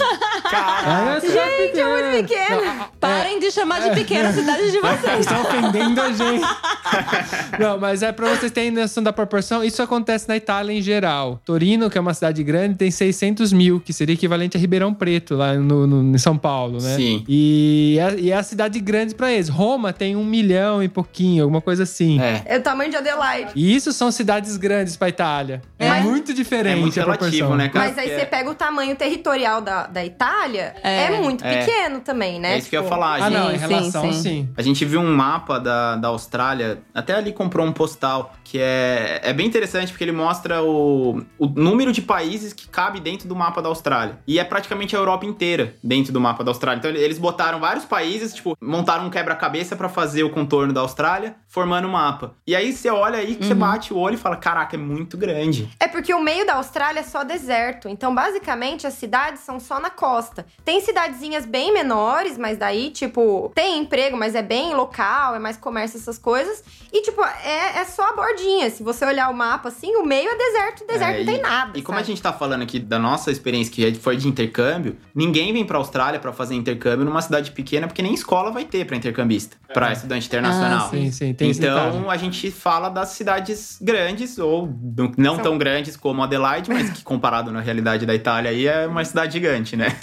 Caraca! Gente, é muito pequeno. Parem de chamar de pequena a cidade de vocês. Estão ofendendo a gente. Não, mas é pra vocês terem noção da proporção. Isso acontece na Itália em geral. Torino, que é uma cidade grande, tem 600 mil, que seria equivalente a Ribeirão Preto, lá no, no- em São Paulo, né? Sim. E é, e é a cidade grande pra eles. Roma tem um milhão e pouquinho, alguma coisa assim. É. É o tamanho de Adelaide. E isso são cidades grandes pra Itália. É, Mas- muito diferente É muito a relativo, proporção. né, cara? Mas aí você pega o tamanho territorial da, da Itália, É. é, muito É. pequeno também, né? É isso que eu ia Tipo, falar. A Ah, gente, não, em Sim, relação, sim. sim. a gente viu um mapa da, da Austrália, até ali comprou um postal, que é, é bem interessante porque ele mostra o, o número de países que cabe dentro do mapa da Austrália. E é praticamente a Europa inteira dentro do mapa da Austrália. Então eles botaram vários países, tipo, montaram um quebra-cabeça pra fazer o contorno da Austrália, formando o mapa. E aí você olha aí que você bate o olho e fala: caraca, é muito grande. É porque o meio da Austrália é só deserto. Então, basicamente, as cidades são só na costa. Tem cidadezinhas bem menores, mas daí, tipo, tem emprego, mas é bem local, é mais comércio, essas coisas. E, tipo, é, é só a bordinha. Se você olhar o mapa assim, o meio é deserto, deserto É, não tem e- nada. E como a sabe? gente tá falando aqui da nossa experiência que foi de intercâmbio, ninguém vem pra Austrália pra fazer intercâmbio numa cidade pequena, porque nem escola vai ter pra intercambista, pra estudante internacional. Ah, Sim, sim, tem então a gente fala das cidades grandes, ou não- São- tão grandes como Adelaide, mas que comparado na realidade da Itália aí é uma cidade gigante, né?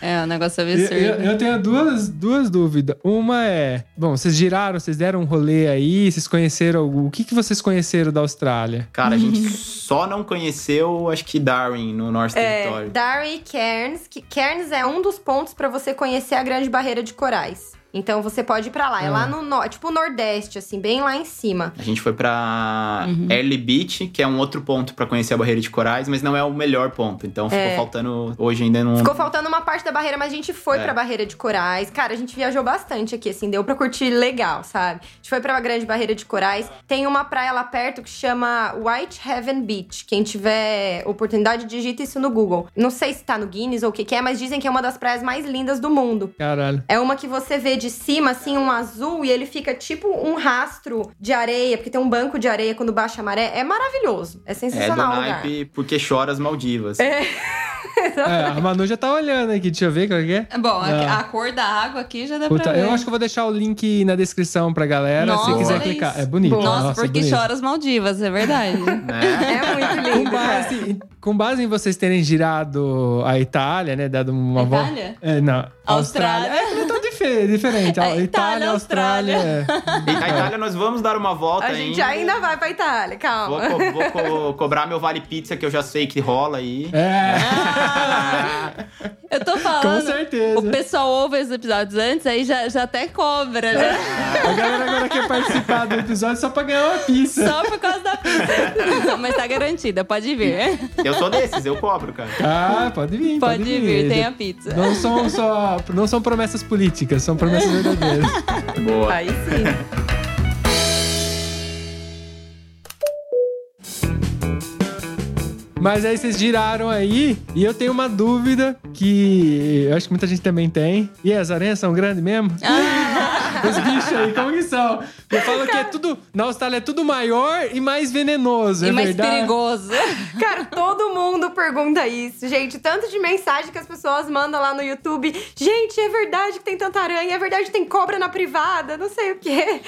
É. É, o negócio é Eu, absurdo. eu- eu tenho duas, duas dúvidas. Uma é: bom, vocês giraram, vocês deram um rolê aí, vocês conheceram. O que, que vocês conheceram da Austrália? Cara, a gente só não conheceu, acho que Darwin, no nosso É, território. Darwin e Cairns, que Cairns é um dos pontos pra você conhecer a Grande Barreira de Corais. Então você pode ir pra lá. É Ah. lá no norte, tipo Nordeste, assim, bem lá em cima. A gente foi pra Uhum. Early Beach, que é um outro ponto pra conhecer a barreira de corais, mas não é o melhor ponto. Então ficou É. faltando. Hoje ainda não. Ficou faltando uma parte da barreira, mas a gente foi É. pra Barreira de Corais. Cara, a gente viajou bastante aqui, assim, deu pra curtir legal, sabe? A gente foi pra Grande Barreira de Corais. Tem uma praia lá perto que chama White Heaven Beach. Quem tiver oportunidade, digita isso no Google. Não sei se tá no Guinness ou o que, que é, mas dizem que é uma das praias mais lindas do mundo. Caralho. É uma que você vê de cima, assim, um azul, e ele fica tipo um rastro de areia, porque tem um banco de areia quando baixa a maré. É maravilhoso. É É do sensacional o lugar. naipe porque chora as Maldivas. É, a Manu já tá olhando aqui, deixa eu ver qual que é. Bom, a, Não. a cor da água aqui já dá Puta, pra ver. eu acho que eu vou deixar o link na descrição pra galera, Nossa, se quiser clicar. É bonito. Nossa, Nossa, porque bonito. chora as Maldivas, é verdade. Né? É muito Com lindo, cara. base, com base em vocês terem girado a Itália, né? Dado uma volta. Itália? É, não. Austrália. É, não tão dife- diferente. É, Itália, Itália, Austrália. é. E na Itália nós vamos dar uma volta A gente ainda vai pra Itália, Vou, calma. co- vou co- cobrar meu vale pizza, que eu já sei que rola aí. É, Eu tô com falando. certeza. O pessoal ouve os episódios antes, aí já, já até cobra, né? A galera agora quer participar do episódio só pra ganhar uma pizza. Só por causa da pizza. Mas tá garantida, pode vir. Eu sou desses, eu cobro, cara. Ah, pode vir, pode, Pode vir, tem a pizza. Não são só, não são promessas políticas, são promessas verdadeiras. Boa. Aí sim. Mas aí vocês giraram aí, e eu tenho uma dúvida que eu acho que muita gente também tem. E as aranhas são grandes mesmo? Os bichos aí, como que são? Eu falo que é tudo. Na Austrália é tudo maior e mais venenoso, E é mais verdade? perigoso. Cara, todo mundo pergunta isso, gente. Tanto de mensagem que as pessoas mandam lá no YouTube. Gente, é verdade que tem tanta aranha, é verdade que tem cobra na privada, não sei o quê.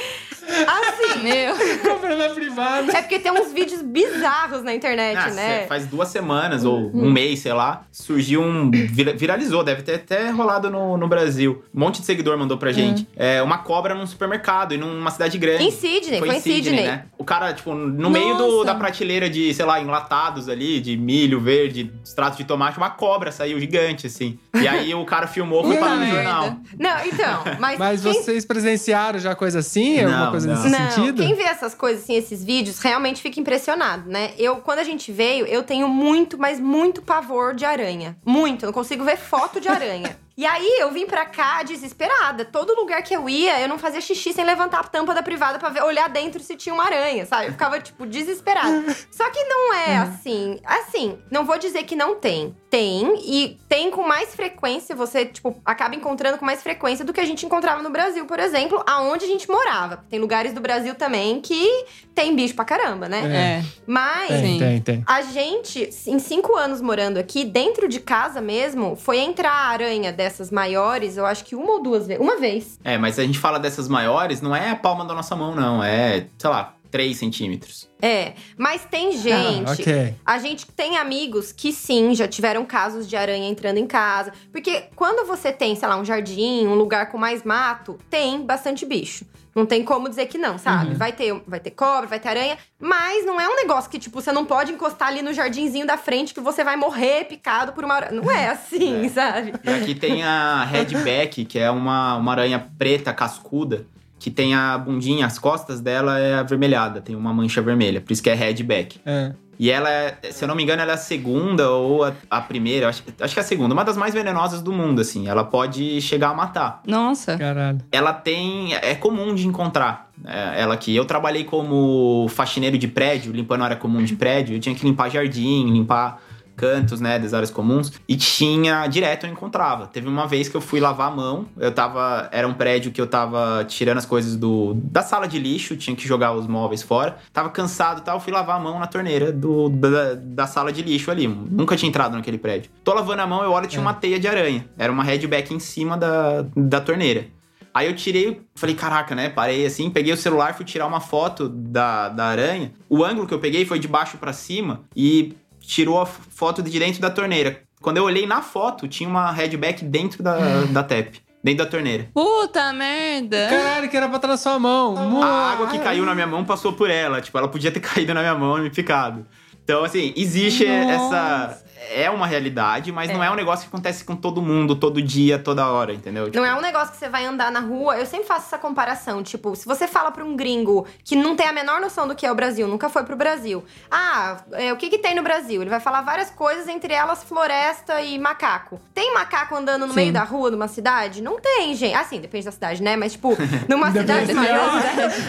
Assim, Meu. Compra na privada. é porque tem uns vídeos bizarros na internet, Ah, né? faz duas semanas ou um mês, sei lá, surgiu um. vira- viralizou, deve ter até rolado no, no Brasil. Um monte de seguidor mandou pra gente. É, uma cobra num supermercado e numa cidade grande. Em Sydney, foi, Foi em Sydney. né? O cara, tipo, no meio do- Nossa. da prateleira de, sei lá, enlatados ali, de milho verde, extrato de tomate, uma cobra saiu gigante, assim. E aí o cara filmou, foi para no jornal. Não, então, mas, Mas quem vocês presenciaram já coisa assim? Alguma Não, coisa não. nesse Não, sentido? quem vê essas coisas, assim, esses vídeos, realmente fica impressionado, né? Eu, quando a gente veio, eu tenho muito, mas muito pavor de aranha. Muito, eu não consigo ver foto de aranha. E aí, eu vim pra cá desesperada. Todo lugar que eu ia, eu não fazia xixi sem levantar a tampa da privada pra ver, olhar dentro se tinha uma aranha, sabe? Eu ficava, tipo, desesperada. Só que não é assim. Assim, não vou dizer que não tem. Tem, e tem com mais frequência, você, tipo, acaba encontrando com mais frequência do que a gente encontrava no Brasil, por exemplo, aonde a gente morava. Tem lugares do Brasil também que tem bicho pra caramba, né? É. Mas. Tem, tem, tem. A gente, em cinco anos morando aqui, dentro de casa mesmo, foi entrar aranha dessas maiores, eu acho que uma ou duas vezes. Uma vez. É, mas a gente fala dessas maiores, não é a palma da nossa mão, não. É, sei lá, 3 centímetros. É. Mas tem gente. Ah, ok. A gente tem amigos que sim, já tiveram casos de aranha entrando em casa. Porque quando você tem, sei lá, um jardim, um lugar com mais mato, tem bastante bicho. Não tem como dizer que não, sabe? Uhum. Vai, ter, vai ter cobra, vai ter aranha, mas não é um negócio que, tipo, você não pode encostar ali no jardinzinho da frente que você vai morrer picado por uma aranha. Não é assim, É. sabe? E aqui tem a Redback, que é uma, uma aranha preta, cascuda, que tem a bundinha, as costas dela é avermelhada, tem uma mancha vermelha, por isso que é Redback. É. E ela, é, se eu não me engano, ela é a segunda ou a, a primeira, acho, acho que é a segunda, uma das mais venenosas do mundo, assim. Ela pode chegar a matar. Nossa. Caralho. Ela tem. É comum de encontrar é, ela aqui. Eu trabalhei como faxineiro de prédio, limpando área comum de prédio. Eu tinha que limpar jardim, limpar cantos, né, das áreas comuns. E tinha, direto eu encontrava. Teve uma vez que eu fui lavar a mão. Eu tava, era um prédio que eu tava tirando as coisas do da sala de lixo, tinha que jogar os móveis fora. Tava cansado e tal, fui lavar a mão na torneira do, da, da sala de lixo ali. Nunca tinha entrado naquele prédio. Tô lavando a mão, eu olho, tinha uma teia de aranha. Era uma headback em cima da, da torneira. Aí eu tirei, falei, caraca, né? Parei assim, peguei o celular, fui tirar uma foto da, da aranha. O ângulo que eu peguei foi de baixo pra cima e tirou a foto de dentro da torneira. Quando eu olhei na foto, tinha uma headback dentro da, da tap, dentro da torneira. Puta merda. Caralho, que era pra estar na sua mão. A água que caiu na minha mão passou por ela. Tipo, ela podia ter caído na minha mão e me picado. Então, assim, existe essa. É uma realidade, mas não é um negócio que acontece com todo mundo, todo dia, toda hora, entendeu? Não é um negócio que você vai andar na rua. Eu sempre faço essa comparação. Tipo, se você fala pra um gringo que não tem a menor noção do que é o Brasil, nunca foi pro Brasil. Ah, é, o que que tem no Brasil? Ele vai falar várias coisas, entre elas floresta e macaco. Tem macaco andando no Sim. meio da rua numa cidade? Não tem, gente. Assim, depende da cidade, né? Mas, tipo, numa cidade maior.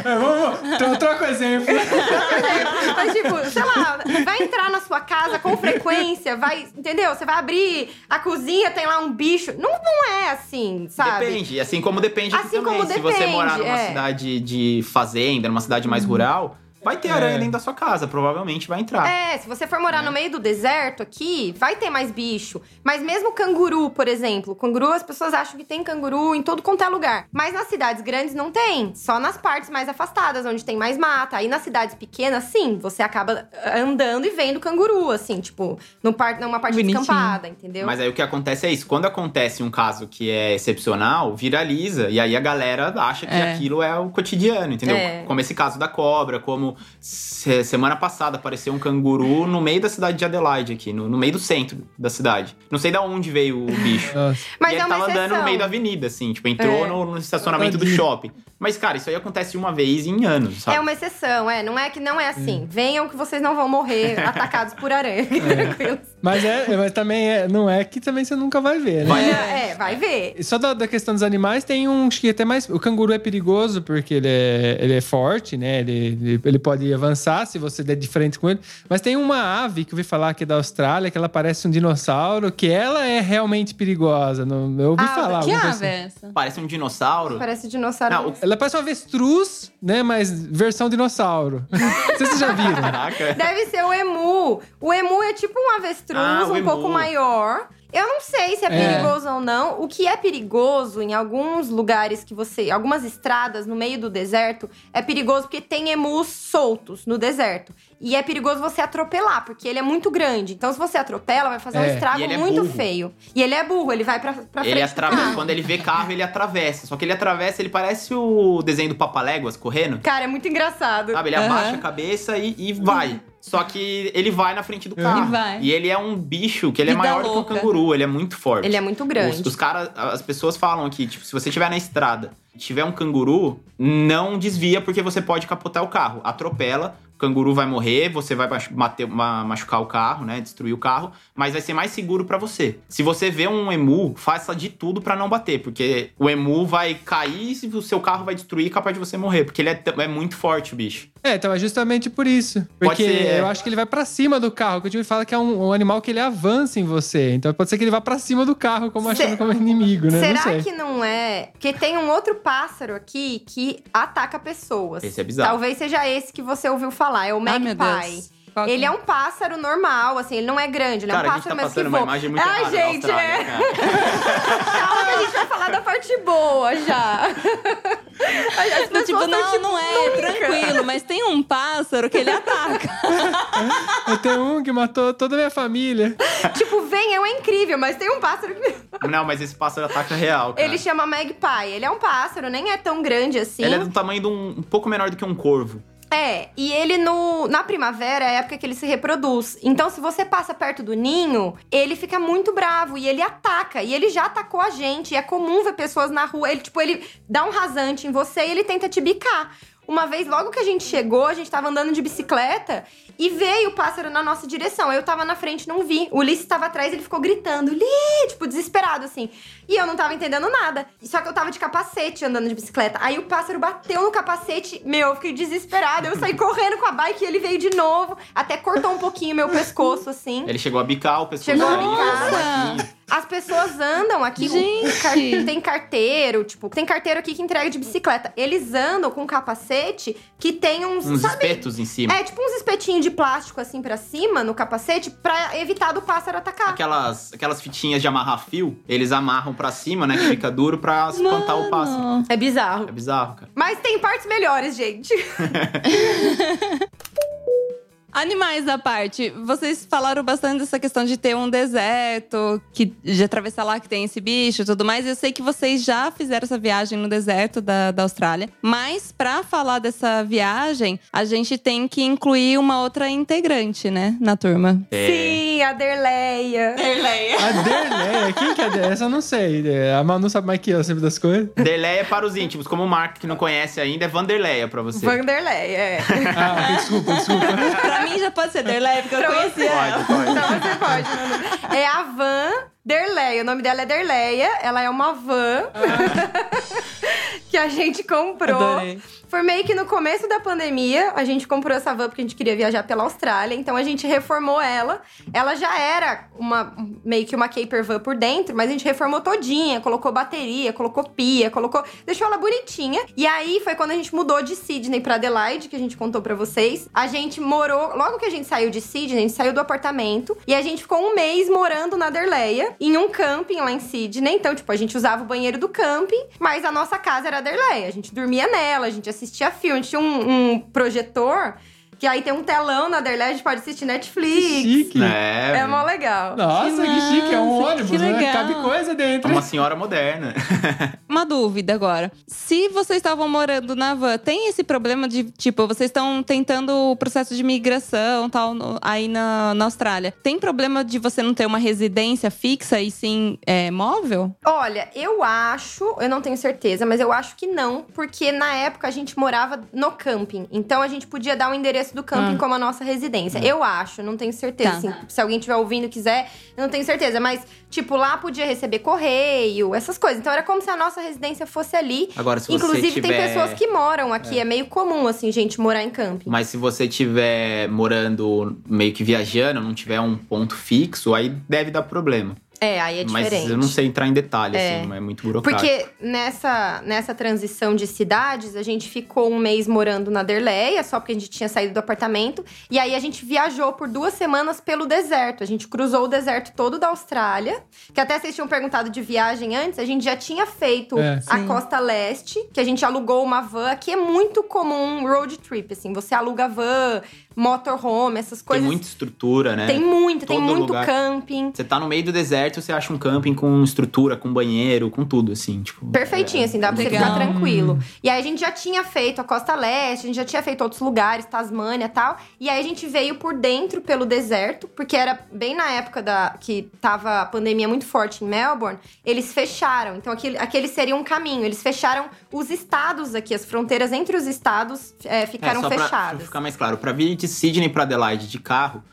É, vamos, tro- troca o exemplo. Mas, tipo, sei lá, vai entrar na sua casa com frequência, vai, entendeu? Você vai abrir a cozinha, tem lá um bicho. Não, não é assim, sabe? Depende, assim como depende Assim também. como Se você depende, morar numa é. cidade de fazenda, numa cidade mais rural, vai ter aranha dentro da sua casa, provavelmente vai entrar. É, se você for morar no meio do deserto aqui, vai ter mais bicho. Mas mesmo canguru, por exemplo. Canguru, as pessoas acham que tem canguru em todo quanto é lugar. Mas nas cidades grandes não tem. Só nas partes mais afastadas, onde tem mais mata. Aí nas cidades pequenas, sim, você acaba andando e vendo canguru, assim, tipo, no par numa parte Bonitinho. descampada, entendeu? Mas aí o que acontece é isso. Quando acontece um caso que é excepcional, viraliza. E aí a galera acha que É. aquilo é o cotidiano, entendeu? É. Como esse caso da cobra, como se- semana passada apareceu um canguru no meio da cidade de Adelaide aqui, no, no meio do centro da cidade. Não sei de onde veio o bicho. Nossa. Mas e é ele uma tava andando exceção. no meio da avenida, assim, tipo, entrou É. no, no estacionamento do shopping. Mas, cara, isso aí acontece uma vez em anos, sabe? É uma exceção, é. Não é que não é assim. Venham que vocês não vão morrer atacados por aranha. Tranquilo. Mas, é, mas também é, não é que também você nunca vai ver, né? Vai- É, vai ver. Só da, da questão dos animais, tem um acho que até mais. O canguru é perigoso porque ele é, ele é forte, né? Ele, ele, ele pode avançar se você der de frente com ele. Mas tem uma ave que eu ouvi falar aqui da Austrália, que ela parece um dinossauro, que ela é realmente perigosa. Não, eu ouvi Ah, falar. Que ave assim. é essa? Parece um dinossauro. Parece dinossauro. Não, o- Ela parece um avestruz, né? Mas versão dinossauro. Não sei se vocês já viram. Caraca. Deve ser o emu. O emu é tipo um avestruz, Ah, o um pouco maior. Eu não sei se é, É. perigoso ou não. O que é perigoso em alguns lugares que você. Algumas estradas no meio do deserto é perigoso porque tem emus soltos no deserto. E é perigoso você atropelar, porque ele é muito grande. Então, se você atropela, vai fazer um É. estrago E ele é muito burro. feio. E ele é burro, ele vai pra, pra frente. Ele do atravessa. carro. Quando ele vê carro, ele atravessa. Só que ele atravessa, ele parece o desenho do Papaléguas correndo. Cara, é muito engraçado. Sabe? Ele Aham. abaixa a cabeça e, e vai. Só que ele vai na frente do carro. E vai. E ele é um bicho que ele é Vida maior do louca. que um canguru. Ele é muito forte. Ele é muito grande. Os, os caras, as pessoas falam que, tipo, se você estiver na estrada e tiver um canguru, não desvia porque você pode capotar o carro. Atropela, canguru vai morrer, você vai bater- machucar o carro, né? Destruir o carro, mas vai ser mais seguro pra você. Se você vê um emu, faça de tudo pra não bater, porque o emu vai cair e o seu carro vai destruir, capaz de você morrer, porque ele é, é muito forte, o bicho. É, então é justamente por isso. Porque ser, é. eu acho que ele vai pra cima do carro. Que o time fala que é um, um animal que ele avança em você. Então pode ser que ele vá pra cima do carro, como Se- achando como inimigo, né? Será não sei. que não é? Porque tem um outro pássaro aqui que ataca pessoas. Esse é bizarro. Talvez seja esse que você ouviu falar, é o meu magpie. Que Ele é um pássaro normal, assim, ele não é grande, ele Cara, é um a gente tá pássaro mas que passando uma voa. imagem muito da gente, Austrália, é. cara. Calma que a gente vai falar da parte boa já. As Não, tipo, não, tão, não é, tranquilo, mas tem um pássaro que ele ataca. Eu tenho um que matou toda a minha família. Tipo, vem, é um incrível, mas tem um pássaro que... Não, mas esse pássaro ataca real, cara. Ele chama magpie. Ele é um pássaro, nem é tão grande assim. Ele é do tamanho de um, um pouco menor do que um corvo. É, e ele no, na primavera é a época que ele se reproduz. Então, se você passa perto do ninho, ele fica muito bravo e ele ataca. E ele já atacou a gente. E é comum ver pessoas na rua. Ele, tipo, ele dá um rasante em você e ele tenta te bicar. Uma vez, logo que a gente chegou, a gente tava andando de bicicleta e veio o pássaro na nossa direção. Eu tava na frente, não vi. O Ulisses tava atrás, ele ficou gritando, Li, tipo, desesperado, assim. E eu não tava entendendo nada. Só que eu tava de capacete andando de bicicleta. Aí o pássaro bateu no capacete, meu, eu fiquei desesperada. Eu saí correndo com a bike e ele veio de novo. Até cortou um pouquinho meu pescoço, assim. Ele chegou a bicar o pescoço Chegou a bicar. As pessoas andam aqui. Gente! o car- tem carteiro, tipo, tem carteiro aqui que entrega de bicicleta. Eles andam com um capacete que tem uns. Uns sabe? espetos em cima. É, tipo uns espetinhos de plástico assim pra cima no capacete pra evitar do pássaro atacar. Aquelas, aquelas fitinhas de amarrar fio, eles amarram pra cima, né? Que fica duro pra espantar o pássaro. Mano. É bizarro. É bizarro, cara. Mas tem partes melhores, gente. Animais à parte, vocês falaram bastante dessa questão de ter um deserto, que de atravessar lá que tem esse bicho e tudo mais. Eu sei que vocês já fizeram essa viagem no deserto da, da Austrália, mas pra falar dessa viagem, a gente tem que incluir uma outra integrante, né, na turma. É. Sim, a Derleia. A Derleia, quem que é Derleia? Essa eu não sei. A Manu sabe mais que eu sempre das coisas. Derleia para os íntimos. Como o Mark que não conhece ainda, é Vanderleia pra você. Vanderleia, é. Ah, desculpa, desculpa. pra mim já pode ser Derleia, porque eu Pra conhecia ela. Pode, pode. Então você pode, Manu. É a Van Derleia. O nome dela é Derleia. Ela é uma van. que que a gente comprou. Adorei. Foi meio que no começo da pandemia, a gente comprou essa van porque a gente queria viajar pela Austrália, então a gente reformou ela. Ela já era uma meio que uma camper van por dentro, mas a gente reformou todinha, colocou bateria, colocou pia, colocou, deixou ela bonitinha. E aí foi quando a gente mudou de Sydney pra Adelaide, que a gente contou pra vocês. A gente morou, logo que a gente saiu de Sydney, a gente saiu do apartamento e a gente ficou um mês morando na Derleia, em um camping lá em Sydney. Então, tipo, a gente usava o banheiro do camping, mas a nossa casa era a Derleia. A gente dormia nela, a gente assistia filme, a gente tinha um, um projetor. Que aí tem um telão na Derleia, a gente pode assistir Netflix. Chique. É, É mó legal. Nossa, que, chique. É um ônibus, que né? legal. Cabe coisa é dentro. uma senhora moderna. Uma dúvida agora. Se vocês estavam morando na van, tem esse problema de, tipo, vocês estão tentando o processo de migração tal, no- aí na, na Austrália. Tem problema de você não ter uma residência fixa e sim é, móvel? Olha, eu acho, eu não tenho certeza, mas eu acho que não, porque na época a gente morava no camping. Então a gente podia dar o endereço do camping Ah. como a nossa residência. Eu acho, não tenho certeza. Tá. assim, se alguém estiver ouvindo e quiser, eu não tenho certeza. Mas, tipo, lá podia receber correio, essas coisas. Então era como se a nossa residência fosse ali. Agora, se Inclusive, você tem tiver... pessoas que moram aqui. É. meio comum, assim, gente morar em camping. Mas se você tiver morando meio que viajando, não tiver um ponto fixo, aí deve dar problema. É, aí é Mas diferente. eu não sei entrar em detalhe, É. assim, mas é muito burocrático. Porque nessa, nessa transição de cidades, a gente ficou um mês morando na Derleia, só porque a gente tinha saído do apartamento. E aí a gente viajou por duas semanas pelo deserto. A gente cruzou o deserto todo da Austrália. Que até vocês tinham perguntado de viagem antes, a gente já tinha feito É. a Sim. costa leste, que a gente alugou uma van. Aqui é muito comum road trip, assim. Você aluga van, motorhome, essas Tem coisas. muita estrutura, né? Tem muito, tem Todo muito lugar. camping. Você tá no meio do deserto, você acha um camping com estrutura, com banheiro, com tudo, assim, tipo... Perfeitinho, é, assim, dá pra você legal. ficar tranquilo. E aí a gente já tinha feito a Costa Leste, a gente já tinha feito outros lugares, Tasmânia e tal. E aí a gente veio por dentro pelo deserto, porque era bem na época da que tava a pandemia muito forte em Melbourne, eles fecharam. Então aquele, aquele seria um caminho. Eles fecharam os estados aqui, as fronteiras entre os estados é, ficaram é, só pra- Pra fechadas. ficar mais claro, pra vir de Sydney pra Adelaide de carro,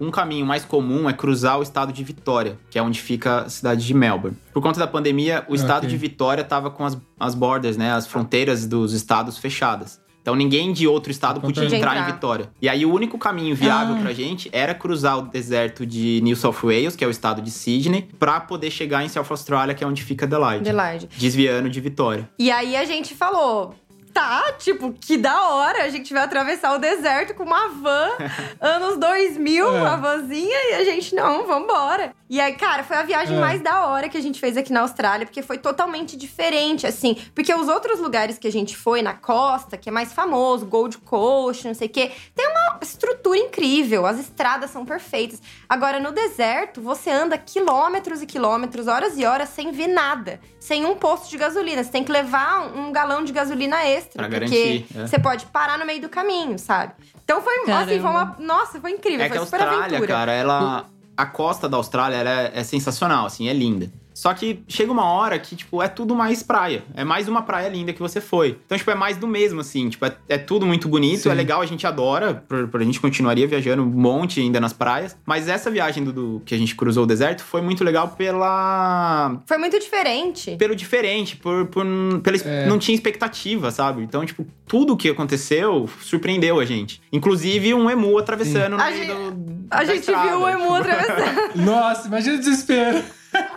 um caminho mais comum é cruzar o estado de Vitória, que é onde fica a cidade de Melbourne. Por conta da pandemia, o estado Ok. de Vitória tava com as, as borders, né, as fronteiras dos estados fechadas. Então ninguém de outro estado podia Podia entrar, entrar. em Vitória. E aí o único caminho viável Ah. pra gente era cruzar o deserto de New South Wales, que é o estado de Sydney, pra poder chegar em South Australia, que é onde fica Adelaide. Adelaide. Desviando de Vitória. E aí a gente falou. Tá, tipo, que da hora, a gente vai atravessar o deserto com uma van, anos 2000, É. uma vanzinha, e a gente, não, vambora. E aí, cara, foi a viagem É. mais da hora que a gente fez aqui na Austrália, porque foi totalmente diferente, assim. Porque os outros lugares que a gente foi, na costa, que é mais famoso, Gold Coast, não sei o quê, tem uma estrutura incrível, as estradas são perfeitas. Agora, no deserto, você anda quilômetros e quilômetros, horas e horas, sem ver nada. Sem um posto de gasolina. Você tem que levar um, um galão de gasolina extra. Pra porque garantir, é. você pode parar no meio do caminho, sabe? Então foi, assim, foi uma... Nossa, foi incrível, É que foi a super Austrália, aventura. cara, ela. A costa da Austrália ela é, é sensacional, assim, é linda. Só que chega uma hora que, tipo, é tudo mais praia. É mais uma praia linda que você foi. Então, tipo, é mais do mesmo, assim. Tipo, é, é tudo muito bonito, Sim. é legal, a gente adora. Por, por a gente continuaria viajando um monte ainda nas praias. Mas essa viagem do, do- que a gente cruzou o deserto foi muito legal pela. Foi muito diferente. Pelo diferente, por, por pela, É. não tinha expectativa, sabe? Então, tipo, tudo que aconteceu surpreendeu a gente. Inclusive um emu atravessando no A meio gente- do, A da gente estrada, viu o emu tipo. atravessando. Nossa, imagina o desespero.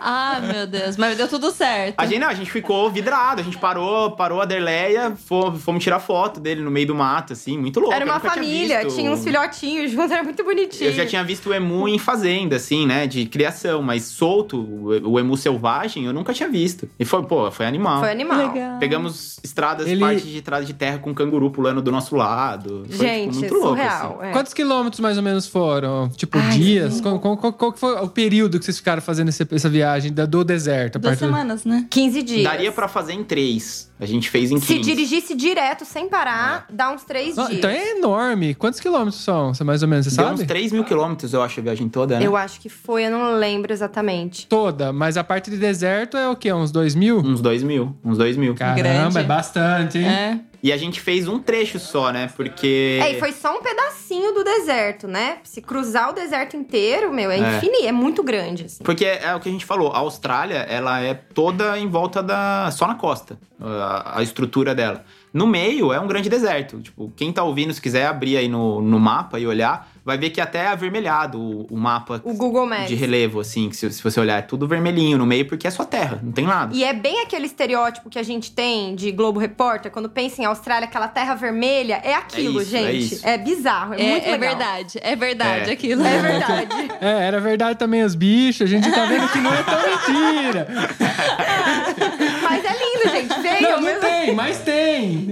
Ah, meu Deus. Mas deu tudo certo. A gente, não, a gente ficou vidrado, a gente parou, parou a Derleia, fomos, fomos tirar foto dele no meio do mato, assim, muito louco. Era uma tinha família, visto. tinha uns filhotinhos juntos, era muito bonitinho. Eu já tinha visto o emu em fazenda, assim, né, de criação, mas solto, o emu selvagem, eu nunca tinha visto. E foi, pô, foi animal. Foi animal. Legal. Pegamos estradas, Ele- parte de estrada de terra com canguru pulando do nosso lado. Foi, tipo, Gente, muito louco, surreal. assim. é. Quantos quilômetros mais ou menos foram? Tipo, Ai, dias? Qual, qual- qual- foi o período que vocês ficaram fazendo esse- essa viagem da- do deserto? Duas partir do- semanas, né? 15 dias. Daria pra fazer em três. A gente fez em 15. Se dirigisse direto, sem parar, dá uns três dias. então é enorme. Quantos quilômetros são? Mais ou menos, você Deu sabe? uns 3 mil quilômetros, eu acho, a viagem toda, né? Eu acho que foi, eu não lembro exatamente. Toda, mas a parte de deserto é o quê? Uns dois mil? Uns 2 mil. Uns 2 mil. Caramba, Grande. é bastante, hein? É. E a gente fez um trecho só, né? Porque. É, e foi só um pedacinho do deserto, né? Se cruzar o deserto inteiro, meu, é, É. infinito, é muito grande, assim. Porque é o que a gente falou, a Austrália, ela é toda em volta da. só na costa, a, a estrutura dela. No meio é um grande deserto. Tipo, quem tá ouvindo, se quiser abrir aí no, no mapa e olhar, vai ver que até é avermelhado o, o mapa O Google Maps. de relevo, assim, que se, se você olhar, é tudo vermelhinho no meio, porque é só terra, não tem nada. E é bem aquele estereótipo que a gente tem de Globo Repórter, quando pensa em Austrália, aquela terra vermelha, é aquilo, É isso, é gente. isso. É, bizarro, é, É, muito é legal. verdade, é verdade É. aquilo. É verdade. É, era verdade também os bichos. A gente tá vendo que não é tão mentira. Mas é lindo, gente. Venham, Não, não mesmo- tem, mas tem.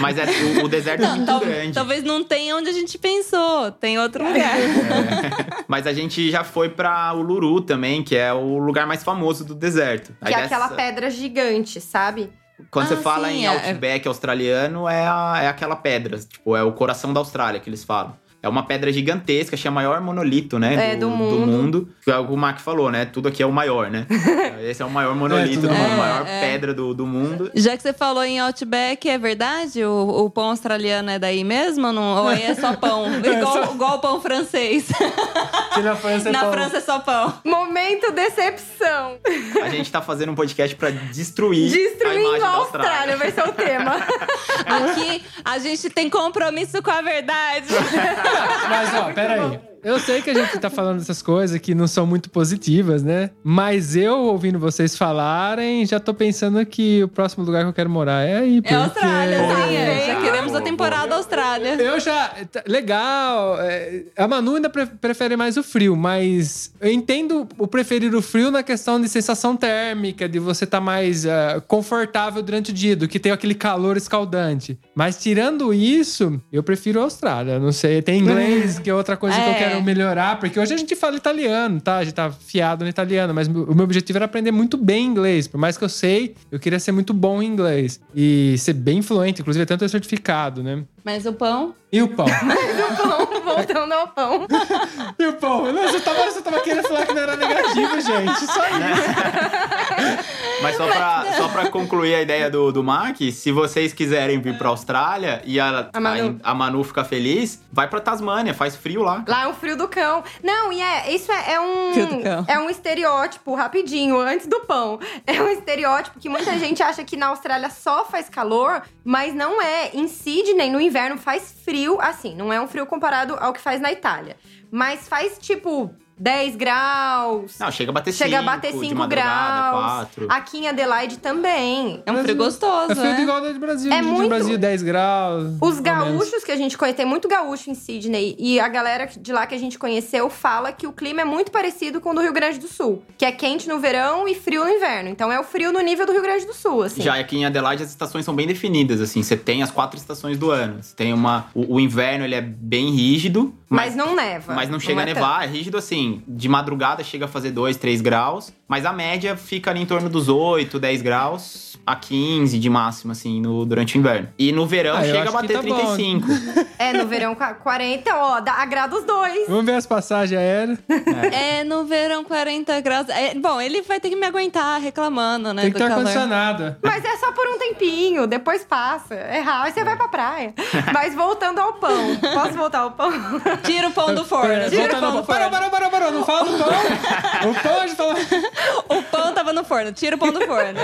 Mas é, o, o deserto é muito Tal- grande. Talvez não tenha onde a gente pensou, tem outro lugar. Mas a gente já foi pra Uluru também, que é o lugar mais famoso do deserto. Que Aí é aquela dessa- pedra gigante, sabe? Quando você Ah, fala sim, em é- Outback australiano, é, a- é aquela pedra. Tipo, é o coração da Austrália que eles falam. É uma pedra gigantesca, acho que é o maior monolito, né? É, do mundo. Que é o que o Mac falou, né? Tudo aqui é o maior, né? Esse é o maior monolito tudo do é mundo, a maior. maior É, é. pedra do, do mundo. Já que você falou em Outback, é verdade? O, o pão australiano é daí mesmo? ou Não, ou aí é só pão? Igual, igual o pão francês. Que na França é Na pão. França é só pão. Momento decepção. A gente tá fazendo um podcast pra destruir, a Destruindo imagem a da Austrália, vai ser o tema. Aqui a gente tem compromisso com a verdade. Mas, ó, peraí. Eu sei que a gente tá falando dessas coisas que não são muito positivas, né? Mas eu, ouvindo vocês falarem, já tô pensando que o próximo lugar que eu quero morar é aí. É porque- Austrália, sim. é. Já queremos a temporada. Austrália. Eu já. tá, Legal. é, A Manu ainda pre- prefere mais o frio, mas eu entendo o preferir o frio na questão de sensação térmica, de você estar mais ah, confortável durante o dia, do que ter aquele calor escaldante. Mas tirando isso, eu prefiro a Austrália. Não sei, tem inglês, que é outra coisa que eu É. quero melhorar, porque hoje a gente fala italiano, tá? A gente tá fiado no italiano, mas o meu objetivo era aprender muito bem inglês. Por mais que eu sei, eu queria ser muito bom em inglês. E ser bem fluente, inclusive até ter certificado, né? Mas o pão? E o pão? pão, voltando ao pão. E o pão? Não, você tava, você tava querendo falar que não era negativo, gente. Só isso. Mas só pra, só pra concluir a ideia do, do Mac, se vocês quiserem vir pra Austrália e a, A Manu. a, a Manu ficar feliz, vai pra Tasmânia, faz frio lá. Lá é um frio do cão. Não, e é, isso é, é Frio do um cão. é um estereótipo, rapidinho, antes do pão. É um estereótipo que muita gente acha que na Austrália só faz calor, mas não é. Em Sydney, no inverno, faz frio, assim, não é um frio comparado ao que faz na Itália. Mas faz, tipo, 10 graus. Não, chega a bater Chega a bater de 5 madrugada, graus. quatro. Aqui em Adelaide também. É um frio gostoso, É frio de né? igual do Brasil. É de muito. Brasil, 10 graus. Os gaúchos que a gente conhece, tem muito gaúcho em Sydney, e a galera de lá que a gente conheceu fala que o clima é muito parecido com o do Rio Grande do Sul, que é quente no verão e frio no inverno. Então é o frio no nível do Rio Grande do Sul, assim. Já aqui em Adelaide as estações são bem definidas, assim. Você tem as quatro estações do ano. Você tem uma... O, o inverno, ele é bem rígido. mas, não neva. Mas não chega é a nevar, é rígido assim. De madrugada chega a fazer 2, 3 graus. Mas a média fica ali em torno dos 8, 10 graus a 15 de máximo, assim, no, durante o inverno. E no verão Ah, chega a bater tá bom. 35. tanto. É, no verão qua- 40, ó, dá, agrada os dois. Vamos ver as passagens aéreas. É, no verão 40 graus. É, bom, ele vai ter que me aguentar reclamando, né? Tem que do ter calor. ar-condicionado. Mas é só por um tempinho, depois passa. É rápido, aí você vai pra praia. Mas voltando ao pão. Posso voltar ao pão? Tira o pão do forno. Pera, Tira o pão do pão. Parou, forno. parou, parou, Não fala do pão. o pão a gente fala... O pão tava no forno. Tira o pão do forno.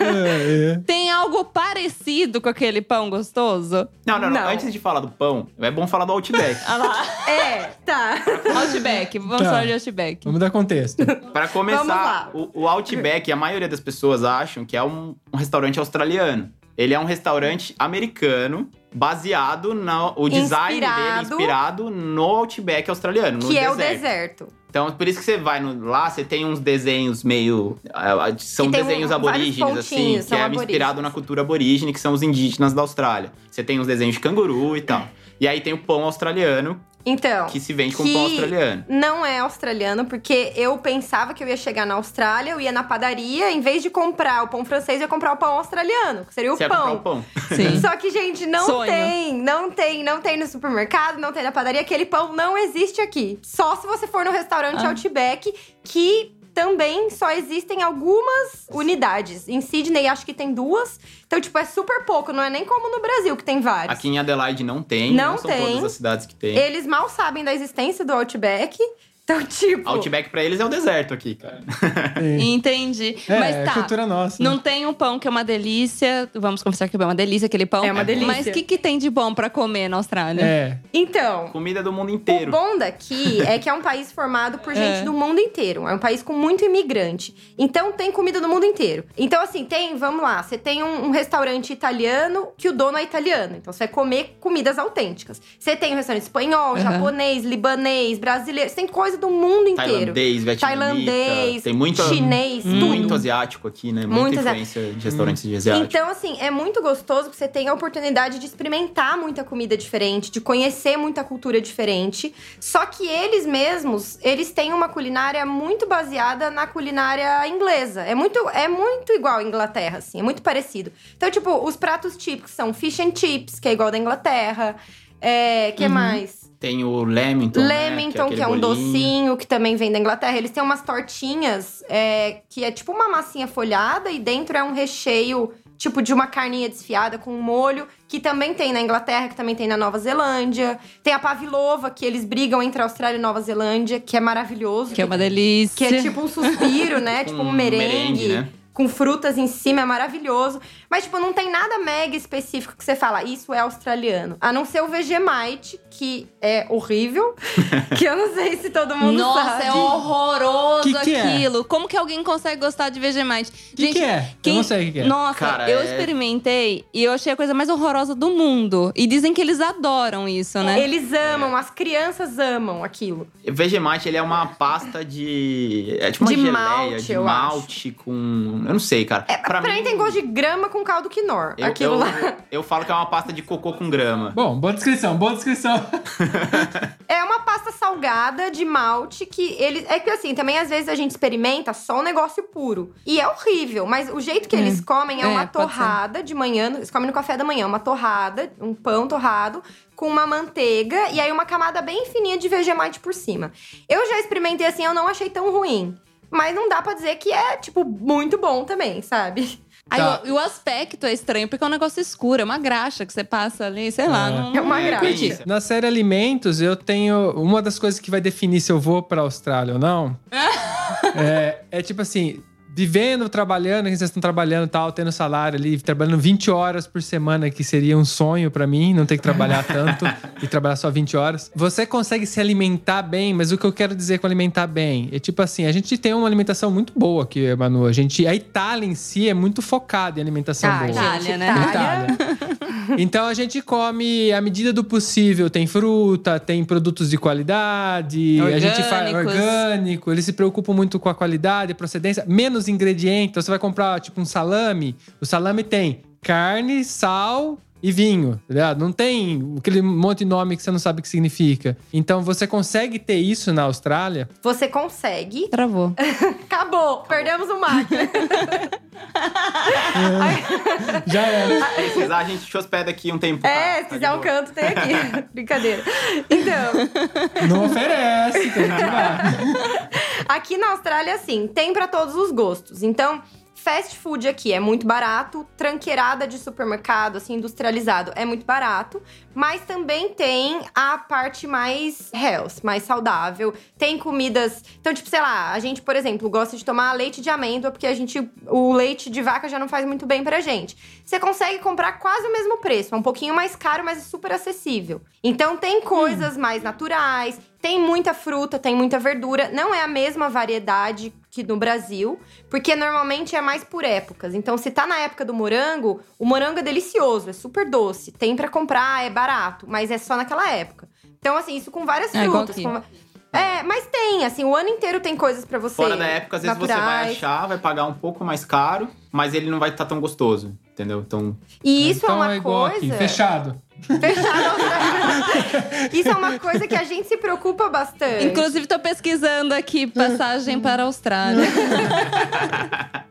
É, é. Tem algo parecido com aquele pão gostoso? Não, não, não, Não. Antes de falar do pão, é bom falar do Outback. Ah lá. É, tá. Outback. Vamos Tá. falar de Outback. Vamos dar contexto. Para começar, o, o Outback, a maioria das pessoas acham que é um, um restaurante australiano. Ele é um restaurante americano, baseado no o design dele Inspirado. inspirado no Outback australiano, no que é o deserto. deserto. Então, por isso que você vai no- lá, você tem uns desenhos meio. ah, são Que tem desenhos um- aborígenes, assim, que são é aborígenes. inspirado na cultura aborígene, que são os indígenas da Austrália. Você tem os desenhos de canguru e tal. E aí tem o pão australiano, Então. que se vende que pão australiano. Não é australiano, porque eu pensava que eu ia chegar na Austrália, eu ia na padaria, em vez de comprar o pão francês, eu ia comprar o pão australiano, que seria o Você ia pão. o pão. Sim. Só que, gente, não Sonho. tem, não tem, não tem no supermercado, não tem na padaria. Aquele pão não existe aqui. Só se você for no restaurante Ah. Outback, que também só existem algumas unidades. Em Sydney, acho que tem duas. Então, tipo, é super pouco. Não é nem como no Brasil, que tem vários. Aqui em Adelaide não tem, Não não, são tem. todas as cidades que tem. Eles mal sabem da existência do Outback. Então, tipo. Outback pra eles é o deserto aqui, cara. Entendi. É, Mas é tá. cultura nossa. né? Não tem um pão que é uma delícia. Vamos confessar que é uma delícia aquele pão. É uma delícia. Mas o que, que tem de bom pra comer na Austrália? É. Então. Comida do mundo O inteiro. bom daqui é que é um país formado por gente É. do mundo inteiro. É um país com muito imigrante. Então tem comida do mundo inteiro. Então, assim, tem, vamos lá, você tem um, um restaurante italiano que o dono é italiano. Então você vai comer comidas autênticas. Você tem um restaurante espanhol, Aham. japonês, libanês, brasileiro. Você tem coisa do mundo inteiro. Tailandês, vietnamita. Tailandês, Tem muito, chinês, muito tudo. asiático aqui, né? Muito Muita asiático. influência de restaurantes de asiático. Então, assim, é muito gostoso porque você tem a oportunidade de experimentar muita comida diferente, de conhecer muita cultura diferente. Só que eles mesmos, eles têm uma culinária muito baseada na culinária inglesa. É muito, é muito igual à Inglaterra, assim, é muito parecido. Então, tipo, os pratos típicos são fish and chips, que é igual da Inglaterra. É, que mais? Tem o Lemington, né? Lemington, que é, aquele um bolinho. docinho que também vem da Inglaterra. Eles têm umas tortinhas é, que é tipo uma massinha folhada e dentro é um recheio tipo de uma carninha desfiada com um molho, que também tem na Inglaterra, que também tem na Nova Zelândia. Tem a pavilova, que eles brigam entre a Austrália e Nova Zelândia, que é maravilhoso. Que é uma delícia. Que é tipo um suspiro, né? tipo um Com merengue. merengue, né? Com frutas em cima, é maravilhoso. Mas, tipo, não tem nada mega específico que você fala, isso é australiano. A não ser o Vegemite, que é horrível. que eu não sei se todo mundo Nossa, sabe. é horroroso Que que é? aquilo. Como que alguém consegue gostar de Vegemite? O que, que é? Eu não sei o que, é. Nossa, Cara, eu é- experimentei e eu achei a coisa mais horrorosa do mundo. E dizem que eles adoram isso, né? Eles amam, as crianças amam aquilo. Vegemite, ele é uma pasta de... É tipo uma De geleia malte, de eu malte com... Eu não sei, cara. É, pra, mim tem gosto de grama com caldo quinor. Eu, aquilo eu, lá. eu falo que é uma pasta de cocô com grama. Bom, boa descrição, boa descrição. É uma pasta salgada de malte que ele. É que assim, também às vezes a gente experimenta só um negócio puro. E é horrível, mas o jeito que eles comem é, É, uma torrada de manhã. Eles comem no café da manhã, uma torrada, um pão torrado. Com uma manteiga e aí uma camada bem fininha de Vegemite por cima. Eu já experimentei assim, eu não achei tão ruim. Mas não dá pra dizer que é, tipo, muito bom também, sabe? Aí Tá. o, e o aspecto é estranho, porque é um negócio escuro, é uma graxa que você passa ali, sei lá. É. Não, É uma isso. Na série Alimentos, eu tenho. Uma das coisas que vai definir se eu vou pra Austrália ou não. é, é tipo assim. Vivendo, trabalhando, que vocês estão trabalhando e tal, tendo salário ali, trabalhando 20 horas por semana, que seria um sonho pra mim, não ter que trabalhar tanto e trabalhar só 20 horas. Você consegue se alimentar bem, mas o que eu quero dizer com alimentar bem é tipo assim, a gente tem uma alimentação muito boa aqui, Manu. A gente, a Itália em si é muito focada em alimentação Ah, boa. Itália, né? Itália. Itália. Então a gente come à medida do possível. Tem fruta, tem produtos de qualidade, a gente faz Orgânicos. orgânico. Eles se preocupam muito com a qualidade, procedência, menos ingredientes. Então você vai comprar tipo um salame. O salame tem carne, sal e vinho, tá ligado? Não tem aquele monte de nome que você não sabe o que significa. Então você consegue ter isso na Austrália? Você consegue. Travou. Acabou, perdemos o máquina. Já era. Se precisar, a gente te hospeda aqui um tempo. É, tá? se Tá quiser de um canto, tem aqui. Brincadeira. Então, Não oferece, que gente vai. Aqui na Austrália, assim, tem pra todos os gostos. Então, fast food aqui é muito barato, tranqueirada de supermercado, assim, industrializado, é muito barato. Mas também tem a parte mais health, mais saudável. Tem comidas. Então, tipo, sei lá, a gente, por exemplo, gosta de tomar leite de amêndoa, porque a gente. O leite de vaca já não faz muito bem pra gente. Você consegue comprar quase o mesmo preço. É um pouquinho mais caro, mas é super acessível. Então tem coisas mais naturais, tem muita fruta, tem muita verdura. Não é a mesma variedade que no Brasil, porque normalmente é mais por épocas. Então, se tá na época do morango, o morango é delicioso, é super doce. Tem pra comprar, é barato, mas é só naquela época. Então, assim, isso com várias É, frutas. com- É, mas tem, assim, o ano inteiro tem coisas pra você. Fora da época, às vezes você vai naturais. achar, vai pagar um pouco mais caro, mas ele não vai estar tão gostoso, entendeu? Então, E isso então é uma é igual coisa. aqui, fechado. Isso é uma coisa que a gente se preocupa bastante. Inclusive, tô pesquisando aqui passagem para a Austrália.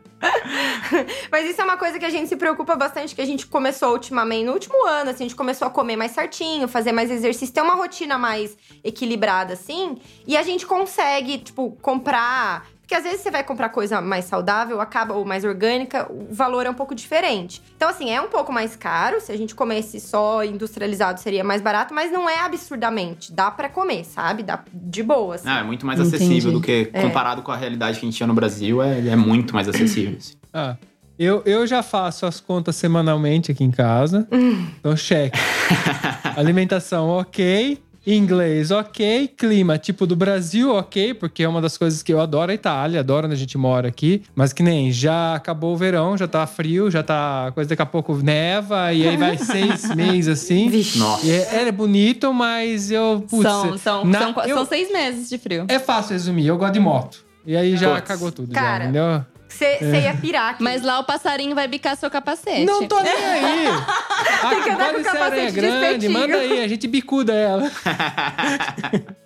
Mas isso é uma coisa que a gente se preocupa bastante, que a gente começou ultimamente, no último ano, assim, a gente começou a comer mais certinho, fazer mais exercício, ter uma rotina mais equilibrada, assim. E a gente consegue, tipo, comprar Porque às vezes você vai comprar coisa mais saudável, acaba ou mais orgânica, o valor é um pouco diferente. Então, assim, é um pouco mais caro. Se a gente comesse só industrializado, seria mais barato, mas não é absurdamente. Dá pra comer, sabe? Dá de boa. assim. Ah, é muito mais Entendi. acessível do que É. comparado com a realidade que a gente tinha no Brasil, é, é muito mais acessível. assim. Ah, eu, eu já faço as contas semanalmente aqui em casa. Então, cheque. Alimentação, ok. Inglês, ok. Clima, tipo do Brasil, ok. Porque é uma das coisas que eu adoro a Itália. Adoro onde a gente mora aqui. Mas que nem, já acabou o verão, já tá frio, já tá... Coisa daqui a pouco neva. E aí vai seis meses assim. Vixe. Nossa. E é, é bonito, mas eu... Putz, são, são, na- são, eu- são seis meses de frio. É fácil resumir, eu gosto de moto. E aí já Putz. cagou tudo, Cara, já, entendeu? Você você ia pirar aqui. Mas lá o passarinho vai bicar seu capacete. Não tô nem aí. Tem que andar com o capacete de grande, manda aí, a gente bicuda ela.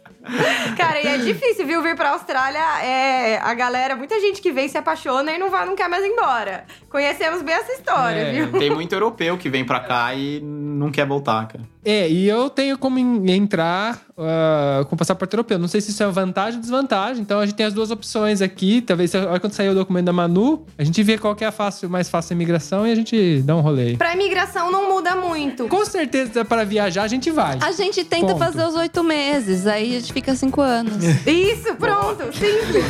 Cara, e é difícil, viu? Vir pra Austrália, é, a galera, muita gente que vem se apaixona e não, vai, não quer mais ir embora. Conhecemos bem essa história, É. viu? Tem muito europeu que vem pra cá e não quer voltar, cara. É, e eu tenho como en- entrar ah, com passaporte europeu. Não sei se isso é vantagem ou desvantagem. Então a gente tem as duas opções aqui. Talvez a hora quando sair o documento da Manu, a gente vê qual que é a fácil, mais fácil a imigração e a gente dá um rolê. Pra imigração não muda muito. Com certeza, para viajar, a gente vai. A gente tenta Ponto. fazer os oito meses, aí a gente fica cinco anos. Isso, pronto, simples.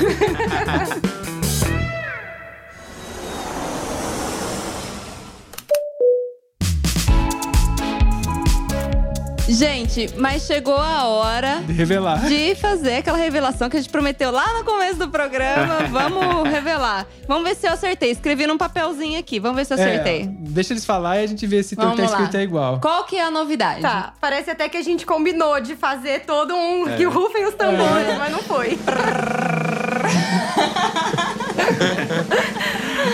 gente, mas chegou a hora De revelar. de fazer aquela revelação que a gente prometeu lá no começo do programa. Vamos revelar. Vamos ver se eu acertei. Escrevi num papelzinho aqui. Vamos ver se eu acertei. É, deixa eles falar e a gente vê se tudo Vamos tá escrito é igual. Qual que é a novidade? Tá, parece até que a gente combinou de fazer todo um. É. que rufem os tambores, mas não foi.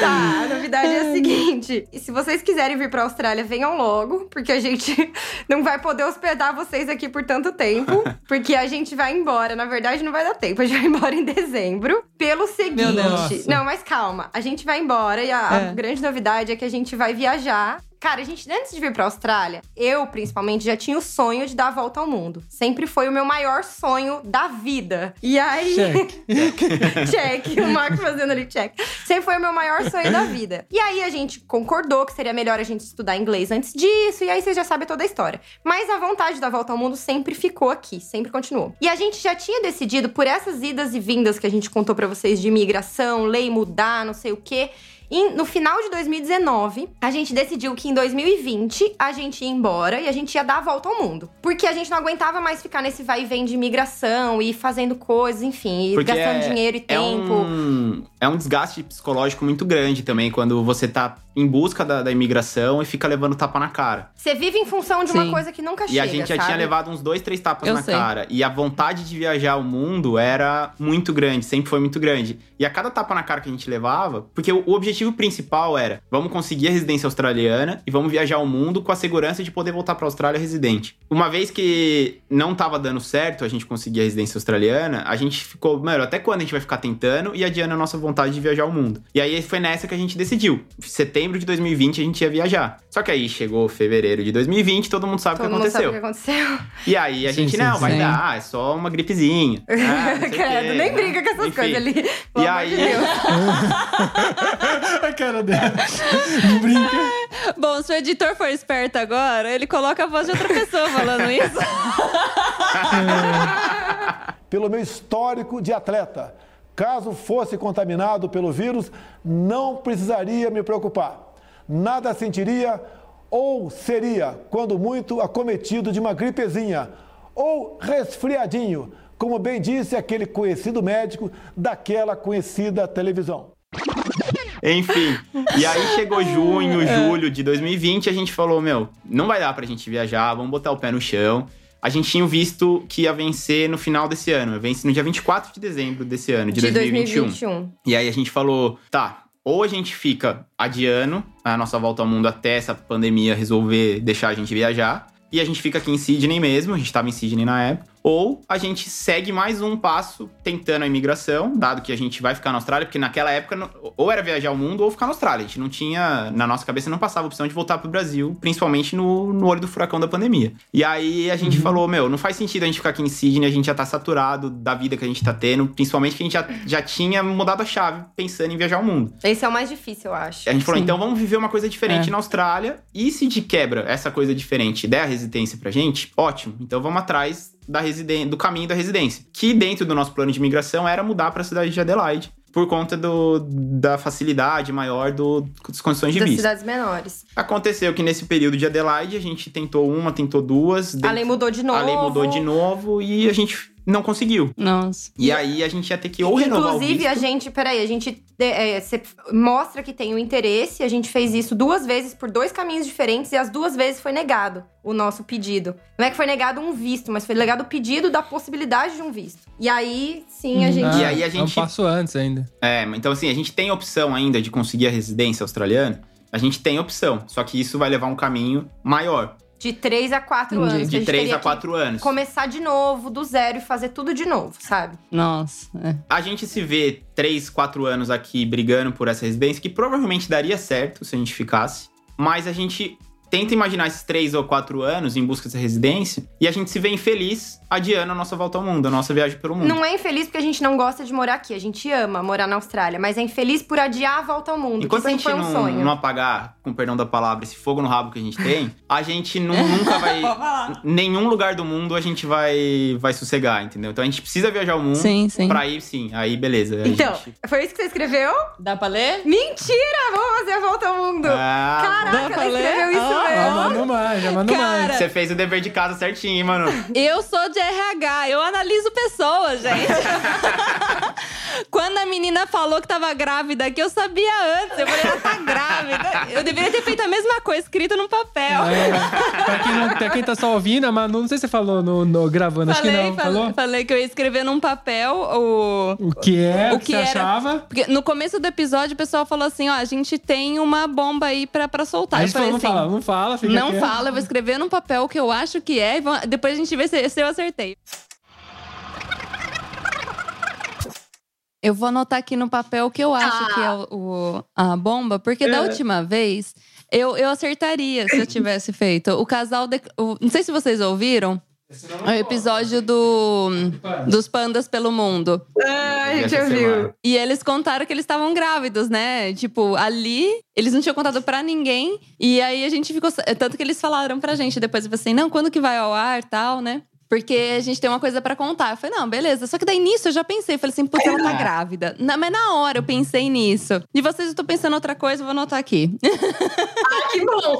tá, a novidade é a seguinte: e se vocês quiserem vir pra Austrália, venham logo, porque a gente não vai poder hospedar vocês aqui por tanto tempo, porque a gente vai embora. Na verdade, não vai dar tempo, a gente vai embora em dezembro. Pelo seguinte. Meu Deus. Nossa. Não, mas calma, a gente vai embora e a, a É. grande novidade é que a gente vai viajar. Cara, a gente, antes de vir pra Austrália, eu, principalmente, já tinha o sonho de dar a volta ao mundo. Sempre foi o meu maior sonho da vida. E aí. Check. check. O Marco fazendo ali check. Sempre foi o meu maior sonho da vida. E aí a gente concordou que seria melhor a gente estudar inglês antes disso, e aí vocês já sabem toda a história. Mas a vontade da volta ao mundo sempre ficou aqui, sempre continuou. E a gente já tinha decidido por essas idas e vindas que a gente contou pra vocês de imigração, lei mudar, não sei o quê. Em- no final de 2019, a gente decidiu que em 2020 a gente ia embora e a gente ia dar a volta ao mundo. Porque a gente não aguentava mais ficar nesse vai e vem de imigração e fazendo coisas, enfim, e gastando é- dinheiro e É tempo. um, é um desgaste psicológico muito grande também, quando você tá em busca da, da imigração e fica levando tapa na cara. Você vive em função de uma Sim. coisa que nunca E chega, a gente já sabe? tinha levado uns dois, três tapas Eu na sei. cara. E a vontade de viajar o mundo era muito grande, sempre foi muito grande. E a cada tapa na cara que a gente levava, porque o, o objetivo principal era: vamos conseguir a residência australiana e vamos viajar o mundo com a segurança de poder voltar pra Austrália residente. Uma vez que não tava dando certo a gente conseguir a residência australiana, a gente ficou, mano, até quando a gente vai ficar tentando e adiando a nossa vontade de viajar o mundo? E aí foi nessa que a gente decidiu. Setembro de 2020 a gente ia viajar. Só que aí chegou fevereiro de 2020, todo mundo sabe Todo o que mundo sabe aconteceu. o que aconteceu. E aí a Sim, gente, sim, não, vai sim. dar, ah, é só uma gripezinha. Ah, não sei o Credo, quê, nem né? briga com essas Enfim. coisas ali. Pelo E aí- de. a cara dela. Não brinca. Bom, se o editor for esperto agora, ele coloca a voz de outra pessoa falando isso. Pelo meu histórico de atleta, caso fosse contaminado pelo vírus, não precisaria me preocupar. Nada sentiria ou seria, quando muito, acometido de uma gripezinha ou resfriadinho, como bem disse aquele conhecido médico daquela conhecida televisão. Enfim. E aí chegou junho, julho de 2020, a gente falou, meu, não vai dar pra gente viajar, vamos botar o pé no chão. A gente tinha visto que ia vencer no final desse ano. Vence no dia 24 de dezembro desse ano, de, De 2021. 2021. E aí a gente falou, tá, ou a gente fica adiando a nossa volta ao mundo até essa pandemia resolver deixar a gente viajar, e a gente fica aqui em Sydney mesmo, a gente tava em Sydney na época, ou a gente segue mais um passo tentando a imigração, dado que a gente vai ficar na Austrália, porque naquela época ou era viajar ao mundo ou ficar na Austrália. A gente não tinha, na nossa cabeça não passava a opção de voltar pro Brasil, principalmente no, no olho do furacão da pandemia. E aí a gente falou, meu, não faz sentido a gente ficar aqui em Sydney, a gente já tá saturado da vida que a gente tá tendo, principalmente que a gente já, já tinha mudado a chave pensando em viajar ao mundo. Esse é o mais difícil, eu acho. A gente falou, Sim. então vamos viver uma coisa diferente É. na Austrália. E se de quebra essa coisa diferente der a residência pra gente, ótimo. Então vamos atrás da residen do caminho da residência. Que dentro do nosso plano de imigração era mudar pra cidade de Adelaide. Por conta do, da facilidade maior do, das condições de Das visto. cidades menores. Aconteceu que nesse período de Adelaide a gente tentou uma, tentou duas. A lei mudou de novo. A lei mudou de novo e a gente não conseguiu. Nossa. E aí a gente ia ter que ou renovar o Inclusive, visto. a gente, peraí, a gente é, cê mostra que tem o interesse, a gente fez isso duas vezes por dois caminhos diferentes e as duas vezes foi negado o nosso pedido. Não é que foi negado um visto, mas foi negado o pedido da possibilidade de um visto. E aí, sim, a gente. E aí a É um gente- passo antes ainda. É, então assim, a gente tem opção ainda de conseguir a residência australiana. A gente tem opção, só que isso vai levar um caminho maior, De três a quatro Entendi. anos. que de gente 3 teria a que 4 anos. Começar de novo, do zero e fazer tudo de novo, sabe? Nossa. é. A gente se vê 3, 4 anos aqui brigando por essa residência, que provavelmente daria certo se a gente ficasse, mas a gente tenta imaginar esses 3 ou 4 anos em busca dessa residência e a gente se vê infeliz adiando a nossa volta ao mundo, a nossa viagem pelo mundo. Não é infeliz porque a gente não gosta de morar aqui, a gente ama morar na Austrália, mas é infeliz por adiar a volta ao mundo, Enquanto que a gente foi um não, sonho. não apagar, com perdão da palavra, esse fogo no rabo que a gente tem, a gente nu- nunca vai. nenhum lugar do mundo a gente vai, vai sossegar, entendeu? Então a gente precisa viajar ao mundo. Sim, sim. Pra ir, sim. Aí, beleza. Então, gente- foi isso que você escreveu? Dá pra ler? Mentira! Vamos fazer a volta ao mundo! Ah, Caraca, Dá pra ela ler? escreveu isso Ah, Ah, mesmo! mano manja, mano Cara, manja. Você fez o dever de casa certinho, hein, mano. Eu sou de RH, eu analiso pessoas, gente. Quando a menina falou que tava grávida, que eu sabia antes, eu falei, ela tá grávida. Eu deveria ter feito a mesma coisa, escrito no papel. É, pra, quem não, pra quem tá só ouvindo, a Manu, não sei se você falou no, no gravando, acho que Falei, não. falei, Falou? falei que eu ia escrever num papel o. O que é, O que, que você era- achava? Porque no começo do episódio o pessoal falou assim: ó, a gente tem uma bomba aí pra, pra soltar. a eu gente falei falou, não assim. fala, não fala, Não fala, eu vou escrever num papel o que eu acho que é, e depois a gente vê se, se eu acertei. Eu vou anotar aqui no papel o que eu acho que é o, o- a bomba, porque da última vez eu, eu acertaria se eu tivesse feito. O casal. de- o- não sei se vocês ouviram. O episódio do, dos pandas pelo mundo. Ah, a gente Essa ouviu. E eles contaram que eles estavam grávidos, né? Tipo, ali, eles não tinham contado pra ninguém. E aí a gente ficou. Tanto que eles falaram pra gente depois, assim: não, quando que vai ao ar tal, né? Porque a gente tem uma coisa pra contar. Eu falei, não, beleza. Só que daí nisso eu já pensei. Falei assim, putz, ela tá grávida. Na, mas na hora eu pensei nisso. E vocês, eu tô pensando outra coisa, eu vou anotar aqui. Que bom!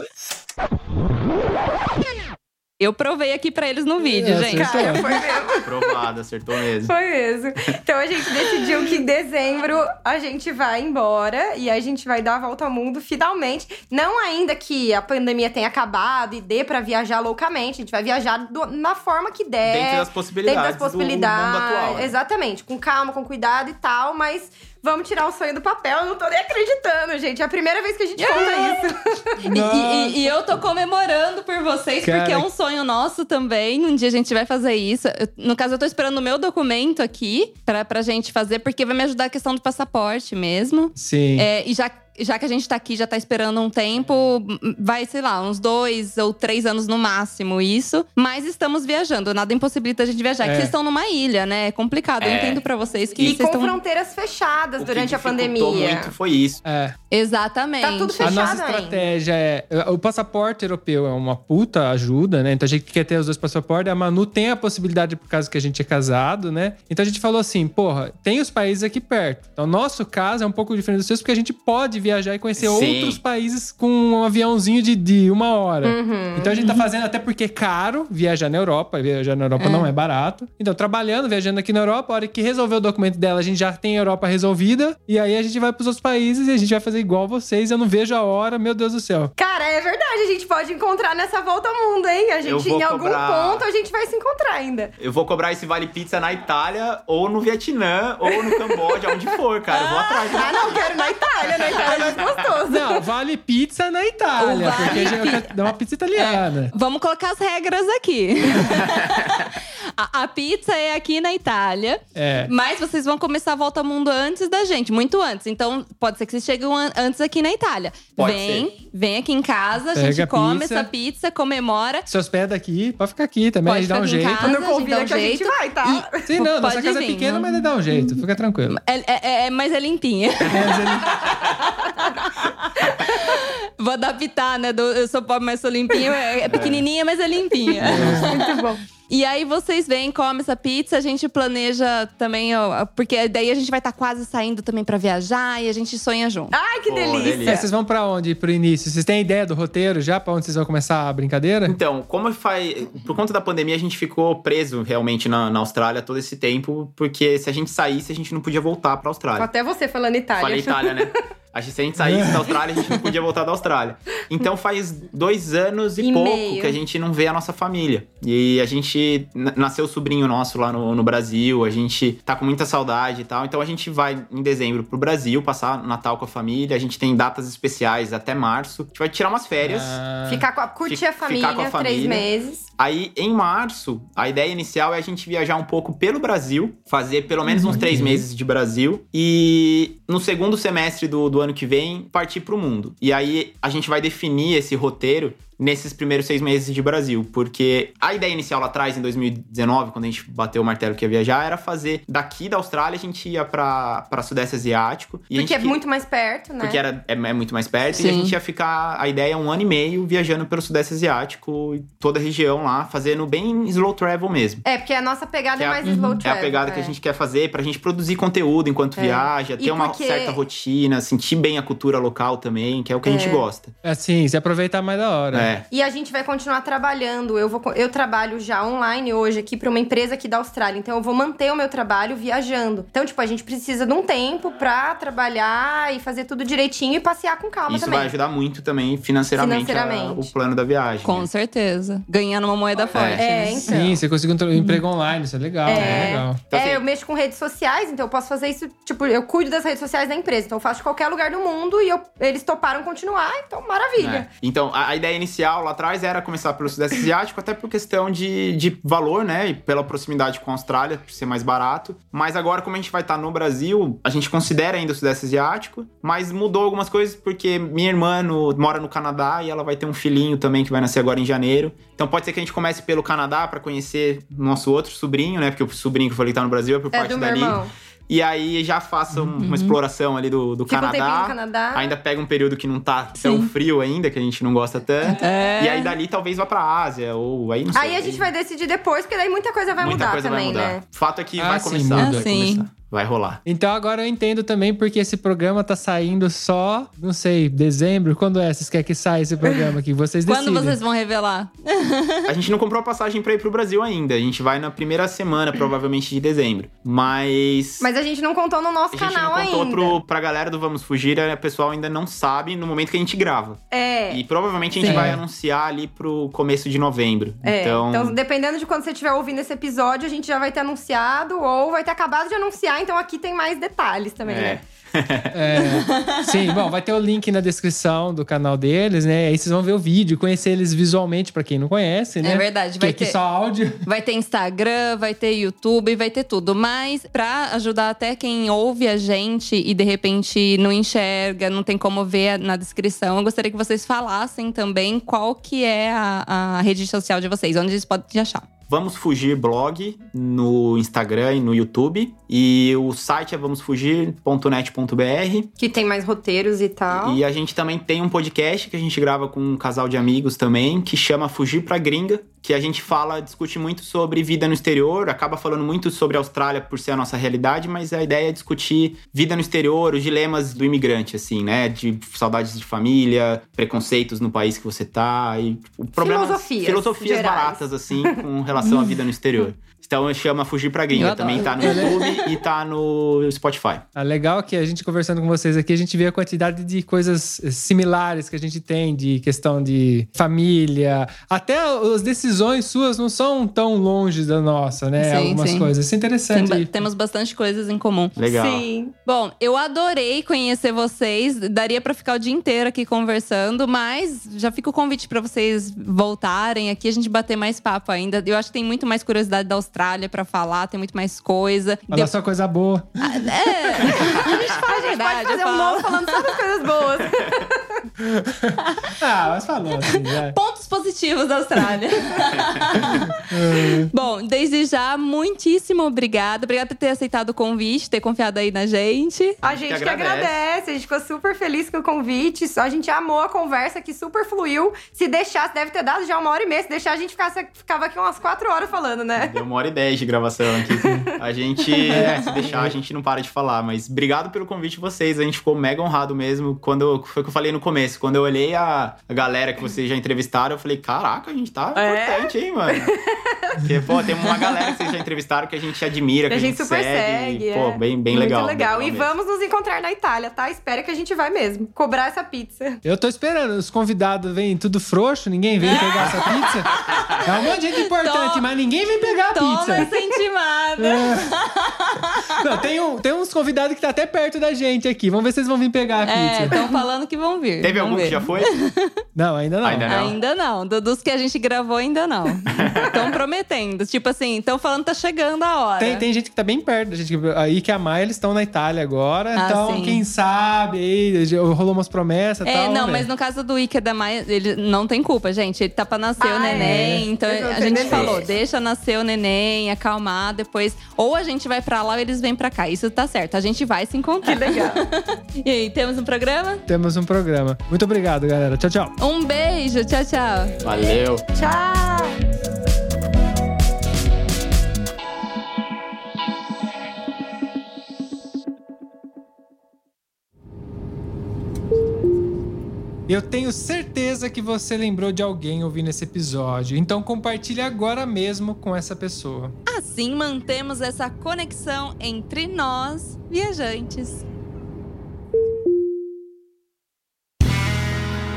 Eu provei aqui pra eles no vídeo, É, gente. acertou. Cara, foi mesmo. Aprovado, acertou mesmo. Foi mesmo. Então a gente decidiu que em dezembro a gente vai embora e a gente vai dar a volta ao mundo finalmente. Não ainda que a pandemia tenha acabado e dê pra viajar loucamente. A gente vai viajar do- na forma que der. Dentro das possibilidades. Dentro das possibilidades. Do mundo atual. né? Exatamente. Com calma, com cuidado e tal, mas. Vamos tirar o sonho do papel, eu não tô nem acreditando, gente. É a primeira vez que a gente conta isso. E, e- e eu tô comemorando por vocês, Cara. porque é um sonho nosso também. Um dia a gente vai fazer isso. Eu- no caso, eu tô esperando o meu documento aqui pra, pra gente fazer, porque vai me ajudar a questão do passaporte mesmo. Sim. É, e já, já que a gente tá aqui, já tá esperando um tempo, vai, sei lá, uns dois ou três anos no máximo isso. Mas estamos viajando, nada impossibilita a gente viajar. É. Que vocês estão numa ilha, né? É complicado. Eu É. entendo pra vocês que E vocês com estão. fronteiras fechadas O que durante a pandemia. muito foi isso. É. Exatamente. Tá tudo A fechado nossa ainda. estratégia é. O passaporte europeu é uma puta ajuda, né? Então a gente quer ter os dois passaportes. A Manu tem a possibilidade, por causa que a gente é casado, né? Então a gente falou assim: porra, tem os países aqui perto. Então, nosso caso é um pouco diferente dos seus, porque a gente pode viajar e conhecer Sim. outros países com um aviãozinho de, de uma hora. Uhum. Então a gente tá fazendo, até porque é caro viajar na Europa. Viajar na Europa não é barato. Então, trabalhando, viajando aqui na Europa, a hora que resolver o documento dela, a gente já tem a Europa resolvida. E aí a gente vai pros outros países e a gente vai fazer igual vocês. Eu não vejo a hora, meu Deus do céu. Cara, é verdade, a gente pode encontrar nessa volta ao mundo, hein? A gente, em algum cobrar- ponto, a gente vai se encontrar ainda. Eu vou cobrar esse vale pizza na Itália, ou no Vietnã, ou no Camboja, onde for, cara. Eu vou atrás. Ah, não, quero na Itália, na Itália é mais gostoso. Não, vale pizza na Itália, vale porque já- dá uma pizza italiana. Vamos colocar as regras aqui. A, a pizza é aqui na Itália. É. Mas vocês vão começar a volta ao mundo antes da gente, muito antes. Então, pode ser que vocês cheguem an- antes aqui na Itália. Pode vem, vem aqui em casa, a gente a come pizza. essa pizza, comemora. Se hospeda aqui, pode ficar aqui também, Pode a gente dá um ficar aqui em jeito. casa. Não a gente convida dá um que a gente jeito. vai, tá? Sim, não, nossa casa é vir, pequena, não- mas dá um jeito, fica tranquilo. É, é- é- mas é limpinha. Vou adaptar, né? do- eu sou pobre, mas sou limpinha. É, é pequenininha, mas é limpinha. Muito bom. E aí vocês vêm, comem essa pizza, a gente planeja também, ó, porque daí a gente vai estar quase saindo também pra viajar e a gente sonha junto. Ai, que Pô, delícia. delícia. Vocês vão pra onde pro início? Vocês têm ideia do roteiro já? Pra onde vocês vão começar a brincadeira? Então, como faz. Por conta da pandemia, a gente ficou preso realmente na, na Austrália todo esse tempo, porque se a gente saísse, a gente não podia voltar pra Austrália. Até você falando Itália. Falei Itália, né? A gente, se a gente saísse da Austrália, a gente não podia voltar da Austrália. Então faz dois anos e, E pouco meio. que a gente não vê a nossa família. E a gente nasceu sobrinho nosso lá no, no Brasil, a gente tá com muita saudade e tal. Então a gente vai em dezembro pro Brasil, passar Natal com a família. A gente tem datas especiais até março. A gente vai tirar umas férias. Ah, Ficar com a, curtir Fi- a ficar família, com a três família. meses. Aí, em março, a ideia inicial é a gente viajar um pouco pelo Brasil, fazer pelo menos uns três meses de Brasil, e no segundo semestre do, do ano que vem, partir pro mundo. E aí a gente vai definir esse roteiro nesses primeiros seis meses de Brasil, porque a ideia inicial lá atrás, em 2019, quando a gente bateu o martelo que ia viajar, era fazer daqui da Austrália, a gente ia pra, pra Sudeste Asiático. E Porque é muito mais perto, né? porque era, é, é muito mais perto e Sim. a gente ia ficar. A ideia é um ano e meio viajando pelo Sudeste Asiático e toda a região lá, fazendo bem slow travel mesmo. É, porque a nossa pegada é é mais slow É travel. a pegada que a gente quer fazer pra gente produzir conteúdo enquanto É. viaja, E ter uma porque- certa rotina, sentir bem a cultura local também, que é o que a gente gosta. Assim, se aproveitar mais da hora. É. E a gente vai continuar trabalhando. Eu, vou, eu trabalho já online hoje aqui para uma empresa aqui da Austrália. Então eu vou manter o meu trabalho viajando. Então, tipo, a gente precisa de um tempo pra trabalhar e fazer tudo direitinho e passear com calma Isso também. vai ajudar muito também financeiramente, a- Financeiramente. o plano da viagem. Com né? certeza. Ganhando uma moeda forte. É, né? então. Sim, você conseguiu um emprego online, isso é legal, é, legal. Então, é, assim- eu mexo com redes sociais, então eu posso fazer isso. Tipo, eu cuido das redes sociais da empresa. Então eu faço de qualquer lugar do mundo e eu- eles toparam continuar, então maravilha. É. Então, a, a ideia inicial lá atrás era começar pelo Sudeste Asiático, até por questão de, de valor, né? E pela proximidade com a Austrália, por ser mais barato. Mas agora, como a gente vai estar no Brasil, a gente considera ainda o Sudeste Asiático, mas mudou algumas coisas porque minha irmã no- mora no Canadá e ela vai ter um filhinho também que vai nascer agora em janeiro. Então pode ser que a gente comece pelo Canadá pra conhecer nosso outro sobrinho, né? Porque o sobrinho que eu falei que tá no Brasil é por É parte do meu dali. E aí já faça um- uma exploração ali do, do Fica um Canadá. Canadá. Ainda pega um período que não tá tão frio ainda, que a gente não gosta tanto. É. E aí dali talvez vá pra Ásia, ou aí não sei. Aí a gente vai decidir depois, porque daí muita coisa vai Muita mudar coisa também, vai mudar. né? Fato é que Ah, vai sim, começar, muda. vai Ah, sim. começar. Vai rolar. Então agora eu entendo também porque esse programa tá saindo só, não sei, dezembro? Quando é? Vocês querem que saia esse programa aqui? Vocês decidem. Quando vocês vão revelar? A gente não comprou a passagem pra ir pro Brasil ainda. A gente vai na primeira semana, provavelmente, de dezembro. Mas. Mas a gente não contou no nosso a gente canal não contou ainda. pro, pra galera do Vamos Fugir, o pessoal ainda não sabe no momento que a gente grava. É. E provavelmente a gente Sim. vai anunciar ali pro começo de novembro. É, então, então, dependendo de quando você estiver ouvindo esse episódio, a gente já vai ter anunciado ou vai ter acabado de anunciar, então aqui tem mais detalhes também, é. né? É, sim, bom, vai ter o link na descrição do canal deles, né? Aí vocês vão ver o vídeo, conhecer eles visualmente, pra quem não conhece, né? É verdade, Que vai aqui ter- só áudio. Vai ter Instagram, vai ter YouTube, vai ter tudo. Mas pra ajudar até quem ouve a gente e de repente não enxerga, não tem como ver na descrição, eu gostaria que vocês falassem também qual que é a, a rede social de vocês, onde eles podem te achar. Vamos Fugir blog no Instagram e no YouTube. E o site é vamosfugir.net.br. Que tem mais roteiros e tal. E a gente também tem um podcast que a gente grava com um casal de amigos também, que chama Fugir pra Gringa, que a gente fala, discute muito sobre vida no exterior, acaba falando muito sobre a Austrália por ser a nossa realidade, mas a ideia é discutir vida no exterior, os dilemas do imigrante, assim, né? De saudades de família, preconceitos no país que você tá, e o problema, Filosofias filosofias gerais. baratas, assim, com relação à vida no exterior. Então chama Fugir pra Gringa, também tá no YouTube e tá no Spotify. Ah, legal que a gente conversando com vocês aqui, a gente vê a quantidade de coisas similares que a gente tem, de questão de família, até as visões suas não são tão longe da nossa, né? Sim, Algumas sim. coisas. Isso é Tem interessante. ba- temos bastante coisas em comum. Legal. Sim. Bom, eu adorei conhecer vocês. Daria pra ficar o dia inteiro aqui conversando, mas já fica o convite pra vocês voltarem aqui, a gente bater mais papo ainda. Eu acho que tem muito mais curiosidade da Austrália pra falar, tem muito mais coisa. Olha De- só coisa boa. É, a gente fala a A gente verdade. pode fazer eu um novo falando só das coisas boas. Ah, mas falou assim, vai. Pontos positivos da Austrália. Bom, desde já, muitíssimo obrigada. Obrigada por ter aceitado o convite, ter confiado aí na gente. A gente que agradece. agradece. a gente ficou super feliz com o convite. A gente amou a conversa que super fluiu. Se deixasse, deve ter dado já uma hora e meia. Se deixar, a gente ficasse, ficava aqui umas quatro horas falando, né? Deu uma hora e dez de gravação aqui. A gente, é, se deixar, a gente não para de falar. Mas obrigado pelo convite de vocês. A gente ficou mega honrado mesmo. Quando foi o que eu falei no começo. Quando eu olhei a, a galera que vocês já entrevistaram, eu falei: caraca, a gente tá É? importante, hein, mano? Porque, pô, tem uma galera que vocês já entrevistaram que a gente admira, que a gente super segue. Pô, é. bem, bem Muito legal. legal. E vamos nos encontrar na Itália, tá? Espera que a gente vai mesmo. Cobrar essa pizza. Eu tô esperando. Os convidados vêm tudo frouxo, ninguém vem pegar essa pizza. É um monte de gente importante, mas ninguém vem pegar a Toma pizza. essa intimada. Não, tem, um, tem uns convidados que tá até perto da gente aqui. Vamos ver se eles vão vir pegar a É, pizza. estão falando que vão vir. Teve Vamos algum ver. que já foi? Não, ainda não. Ainda não. Ainda não. Do- dos que a gente gravou, ainda não. Estão prometendo. Tipo assim, estão falando que tá chegando a hora. Tem, tem gente que tá bem perto da gente. Aí que a Maia, eles estão na Itália agora. Ah, então, sim. quem sabe, aí rolou umas promessas e É, tal. não, vamos mas no caso do Iker da Maia, ele não tem culpa, gente. Ele tá pra nascer o Ah, neném. é. Então a gente neném. falou, deixa nascer o neném, acalmar depois. Ou a gente vai pra lá ou eles vêm pra cá. Isso tá certo. A gente vai se encontrar. Que legal. e aí, temos um programa? Temos um programa. Muito obrigado, galera. Tchau, tchau. Um beijo. Tchau, tchau. Valeu. Tchau. Eu tenho certeza que você lembrou de alguém ouvindo esse episódio. Então compartilhe agora mesmo com essa pessoa. Assim mantemos essa conexão entre nós, viajantes.